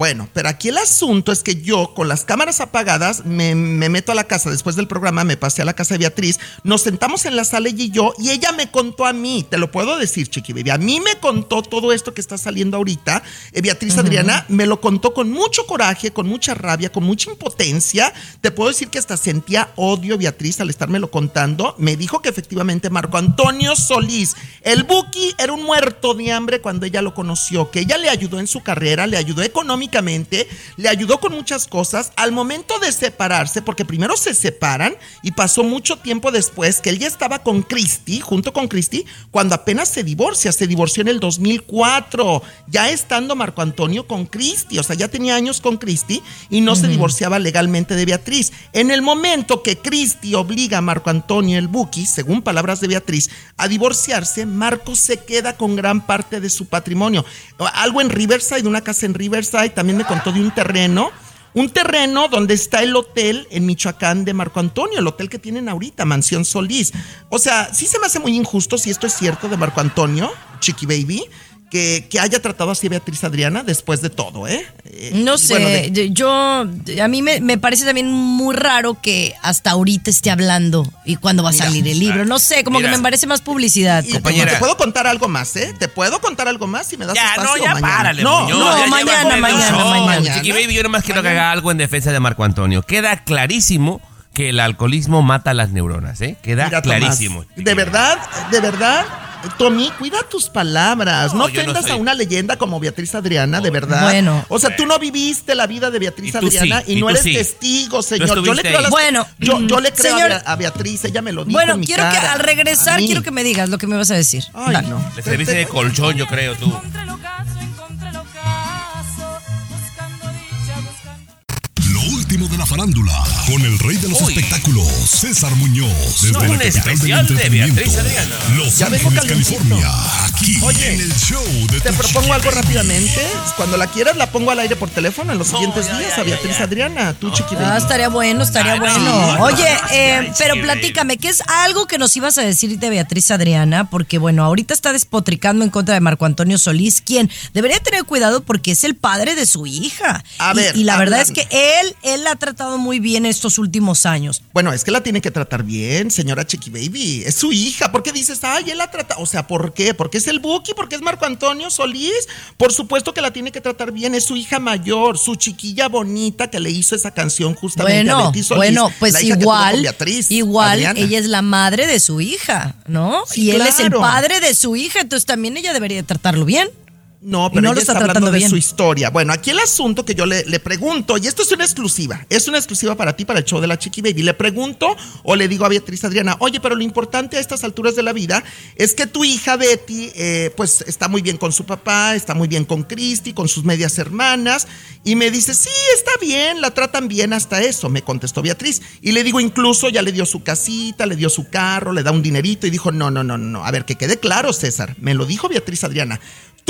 Bueno, pero aquí el asunto es que yo, con las cámaras apagadas, me, me, meto a la casa después del programa, me pasé a la casa de Beatriz, nos sentamos en la sala ella y yo, y ella me contó a mí, te lo puedo decir, Chiqui Baby, a mí me contó todo esto que está saliendo ahorita. Eh, Beatriz Adriana me lo contó con mucho coraje, con mucha rabia, con mucha impotencia. Te puedo decir que hasta sentía odio, Beatriz, al estármelo contando. Me dijo que efectivamente Marco Antonio Solís, el Buki, era un muerto de hambre cuando ella lo conoció, que ella le ayudó en su carrera, le ayudó económicamente le ayudó con muchas cosas. Al momento de separarse, porque primero se separan y pasó mucho tiempo después que él ya estaba con Christy, junto con Christy, cuando apenas se divorcia. Se divorció en el 2004, ya estando Marco Antonio con Christy. O sea, ya tenía años con Christy y no se divorciaba legalmente de Beatriz. En el momento que Christy obliga a Marco Antonio el Buki, según palabras de Beatriz, a divorciarse, Marco se queda con gran parte de su patrimonio. Algo en Riverside, una casa en Riverside también me contó de un terreno, un terreno donde está el hotel en Michoacán de Marco Antonio, el hotel que tienen ahorita, Mansión Solís. O sea, sí se me hace muy injusto si esto es cierto de Marco Antonio, Chiqui Baby, que, que, haya tratado así Beatriz Adriana después de todo, ¿eh? eh no sé, bueno, de... yo, a mí me, me, parece también muy raro que hasta ahorita esté hablando y cuando va a salir el libro. No sé, como mira, que me parece más publicidad. Y, compañera. Te puedo contar algo más, ¿eh? Te puedo contar algo más si me das ya, espacio no, ya mañana. Párale, no, Muñoz, no, ya mañana, mañana, mañana. Chiqui Baby, yo nomás quiero que haga algo en defensa de Marco Antonio. Queda clarísimo que el alcoholismo mata las neuronas, ¿eh? Queda Mira, clarísimo. Tomás, de verdad, de verdad, Tommy, cuida tus palabras. No, No, yo no ofendas a una leyenda como Beatriz Adriana, de verdad. Bueno. O sea, tú no viviste la vida de Beatriz Y Adriana sí, y y no eres sí. testigo, señor. Yo le creo a las- Bueno, yo, yo le creo a señor- Bea- a, Beatriz, ella me lo dijo. Bueno, en mi quiero que cara. al regresar, quiero que me digas lo que me vas a decir. Ay, Dale. no. Le serviste de colchón, yo creo, tú. Último de la farándula, con el rey de los Uy. espectáculos, César Muñoz, desde No, la un capital del especial de entretenimiento, Beatriz Adriana. Los Ángeles. California, aquí Oye, en el show de Te propongo algo rápidamente. Cuando la quieras, la pongo al aire por teléfono en los siguientes ya, días ya, a Beatriz ya, ya. Adriana, tú, Chiqui Ah, estaría bueno, estaría Ah, bueno. Oye, eh, pero platícame, ¿qué es algo que nos ibas a decir de Beatriz Adriana? Porque bueno, ahorita está despotricando en contra de Marco Antonio Solís, quien debería tener cuidado porque es el padre de su hija. A Y- ver, y, la verdad es que él, él la ha tratado muy bien estos últimos años. Bueno, es que la tiene que tratar bien, señora Chiqui Baby. Es su hija. ¿Por qué dices, ay, él la trata? O sea, ¿por qué? ¿Porque es el Buki? ¿Porque es Marco Antonio Solís? Por supuesto que la tiene que tratar bien. Es su hija mayor, su chiquilla bonita que le hizo esa canción justamente a Bueno, Betty Solís. bueno, pues igual, Beatriz igual Adriana. ella es la madre de su hija, ¿no? Sí, y él es el padre de su hija, entonces también ella debería tratarlo bien. No, pero no ella lo está, está hablando tratando de bien. su historia. Bueno, aquí el asunto que yo le, le pregunto, y esto es una exclusiva, es una exclusiva para ti, para el show de la Chiqui Baby. Le pregunto o le digo a Beatriz Adriana, oye, pero lo importante a estas alturas de la vida es que tu hija Betty, eh, pues está muy bien con su papá, está muy bien con Christy, con sus medias hermanas, y me dice, sí, está bien, la tratan bien hasta eso, me contestó Beatriz. Y le digo, incluso ya le dio su casita, le dio su carro, le da un dinerito, y dijo, no, no, no, no, a ver, que quede claro, César, me lo dijo Beatriz Adriana.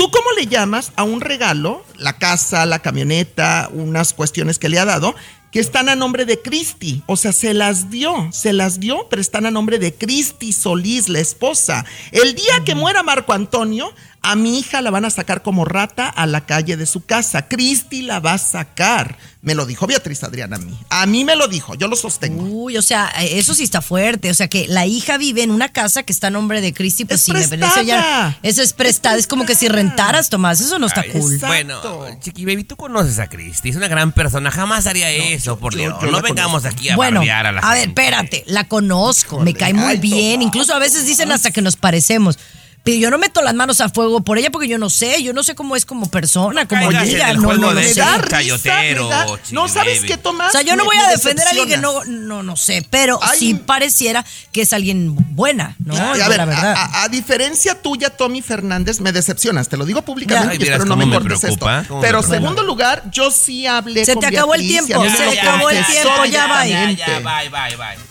¿Tú cómo le llamas a un regalo, la casa, la camioneta, unas cuestiones que le ha dado, que están a nombre de Cristi? O sea, se las dio, se las dio, pero están a nombre de Cristi Solís, la esposa. El día que muera Marco Antonio, a mi hija la van a sacar como rata a la calle de su casa. Cristi la va a sacar. Me lo dijo Beatriz Adriana a mí. A mí me lo dijo, yo lo sostengo. Uy, o sea, eso sí está fuerte. O sea, que la hija vive en una casa que está a nombre de Cristi, pues Es sí, me prestada. ya. Eso es prestada. Es como que si rentaras, Tomás. Eso no está Ay, cool. Exacto. Bueno, Chiqui Baby, tú conoces a Cristi, es una gran persona, jamás haría eso, por yo- Dios. yo no la vengamos conozco. aquí a Bueno, a la a ver, gente. espérate, la conozco, me cae muy bien, incluso a veces dicen hasta que nos parecemos. Pero yo no meto las manos a fuego por ella porque yo no sé, yo no sé cómo es como persona, como en ella, el no, no, de no Me ese sé. da un risa, chayotero, me da- Chiqui No, ¿sabes qué, Tomás? O sea, yo no Me- voy a defender a alguien que no, no, no sé, pero Ay. sí pareciera que es alguien buena, ¿no? Y a Yo, ver, la verdad. a, a- a diferencia tuya, Tommy Fernández, me decepcionas. Te lo digo públicamente Ay, y espero no me cortes esto. preocupa, Pero segundo lugar, yo sí hablé Se con te acabó el Beatriz tiempo, se lo acabó el tiempo, ya va. Ya, directamente. ya, bye, bye.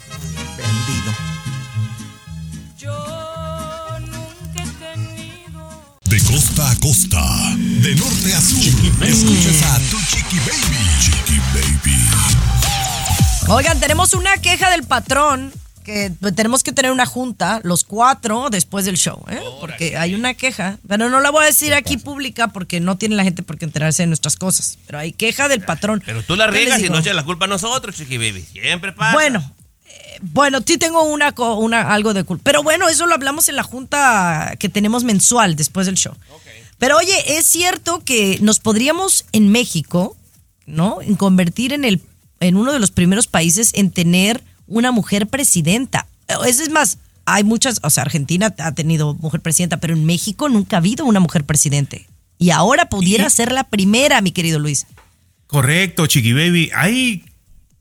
De costa a costa, de norte a sur, escuchas a tu Chiqui Baby. Chiqui Baby. Oigan, tenemos una queja del patrón que tenemos que tener una junta, los cuatro, después del show, ¿eh? Porque que hay una queja, pero no la voy a decir aquí pública porque no tiene la gente por qué enterarse de nuestras cosas. Pero hay queja del patrón. Pero tú la ¿Qué les riegas y no eches la culpa a nosotros, Chiqui Baby. Siempre pasa. Bueno, bueno, sí tengo una, una algo de culpa. Pero bueno, eso lo hablamos en la junta que tenemos mensual después del show. Pero oye, es cierto que nos podríamos en México, ¿no? En convertir en el en uno de los primeros países en tener una mujer presidenta. Es, es más, hay muchas, o sea, Argentina ha tenido mujer presidenta, pero en México nunca ha habido una mujer presidente. Y ahora pudiera ser la primera, mi querido Luis. Correcto, Chiqui Baby. Hay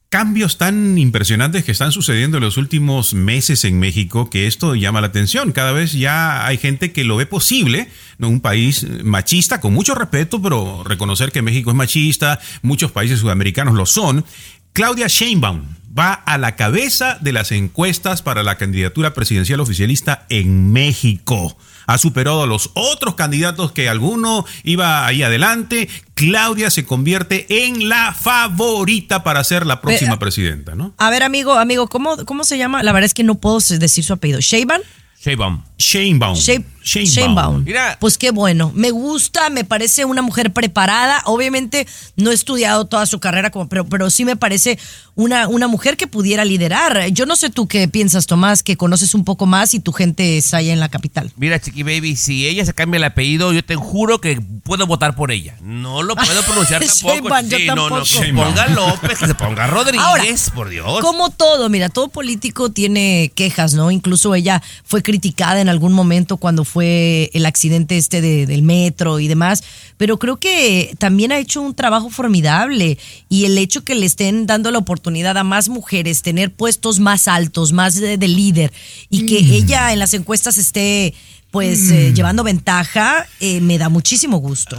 cambios tan impresionantes que están sucediendo en los últimos meses en México que esto llama la atención. Cada vez ya hay gente que lo ve posible, ¿no? un país machista, con mucho respeto, pero reconocer que México es machista, muchos países sudamericanos lo son. Claudia Sheinbaum va a la cabeza de las encuestas para la candidatura presidencial oficialista en México. Ha superado a los otros candidatos que alguno iba ahí adelante. Claudia se convierte en la favorita para ser la próxima Pero- presidenta, ¿no? A ver, amigo, amigo, ¿cómo, cómo se llama? La verdad es que no puedo decir su apellido. ¿Sheinbaum? Sheinbaum. Sheinbaum. Shei- Sheinbaum. Sheinbaum. Mira. Pues qué bueno. Me gusta, me parece una mujer preparada. Obviamente no he estudiado toda su carrera, como, pero, pero sí me parece una, una mujer que pudiera liderar. Yo no sé tú qué piensas, Tomás, que conoces un poco más y tu gente está allá en la capital. Mira, Chiqui Baby, si ella se cambia el apellido, yo te juro que puedo votar por ella. No lo puedo pronunciar *laughs* tampoco. Yo Sí, no, no, se ponga López, que se ponga *laughs* Rodríguez, Ahora, por Dios. Como todo, mira, todo político tiene quejas, ¿no? Incluso ella fue criticada en algún momento cuando fue el accidente este de- del metro y demás, pero creo que también ha hecho un trabajo formidable y el hecho que le estén dando la oportunidad a más mujeres tener puestos más altos, más de, de líder y que ella en las encuestas esté pues eh, llevando ventaja, eh, me da muchísimo gusto.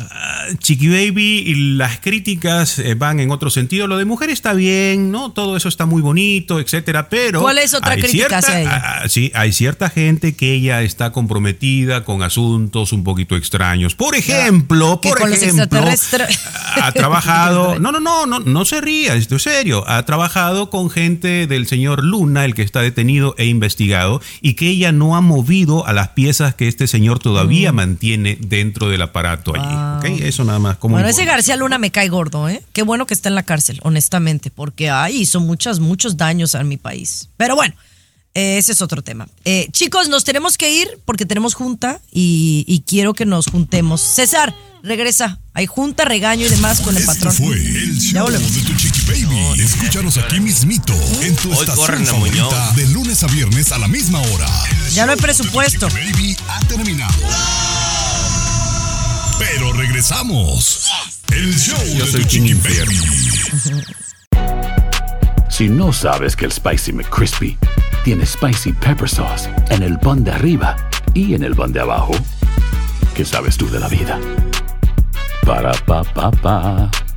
Chiqui Baby, y las críticas eh, van en otro sentido. Lo de mujer está bien, ¿no? Todo eso está muy bonito, etcétera, pero. ¿Cuál es otra crítica hacia ella? ah, ah, sí, hay cierta gente que ella está comprometida con asuntos un poquito extraños. Por ejemplo, por con los ejemplo, extraterrestres. ha trabajado. *laughs* No, no, no, no, no se ría, esto es serio. Ha trabajado con gente del señor Luna, el que está detenido e investigado, y que ella no ha movido a las piezas que este señor Mm. todavía mantiene dentro del aparato allí. ¿ok? Eso nada más como. Bueno, ese García Luna me cae gordo, ¿eh? Qué bueno que está en la cárcel, honestamente, porque ay, hizo muchos, muchos daños a mi país. Pero bueno, eh, ese es otro tema. Eh, chicos, nos tenemos que ir porque tenemos junta y, y quiero que nos juntemos. César, regresa. Hay junta, regaño y demás con el Este patrón. fue el Ya show volvemos. de tu chiqui baby. Escúchanos aquí mismito en tu Hoy estación favorita Muñoz. de lunes a viernes a la misma hora. El Ya no hay show de tu presupuesto. Chiqui Baby ha terminado. Pero regresamos. El show Yo de soy tu King chiqui Infierno. baby. Si no sabes que el Spicy McCrispy tiene Spicy Pepper Sauce en el pan de arriba y en el pan de abajo, ¿qué sabes tú de la vida? Para, pa, pa, pa.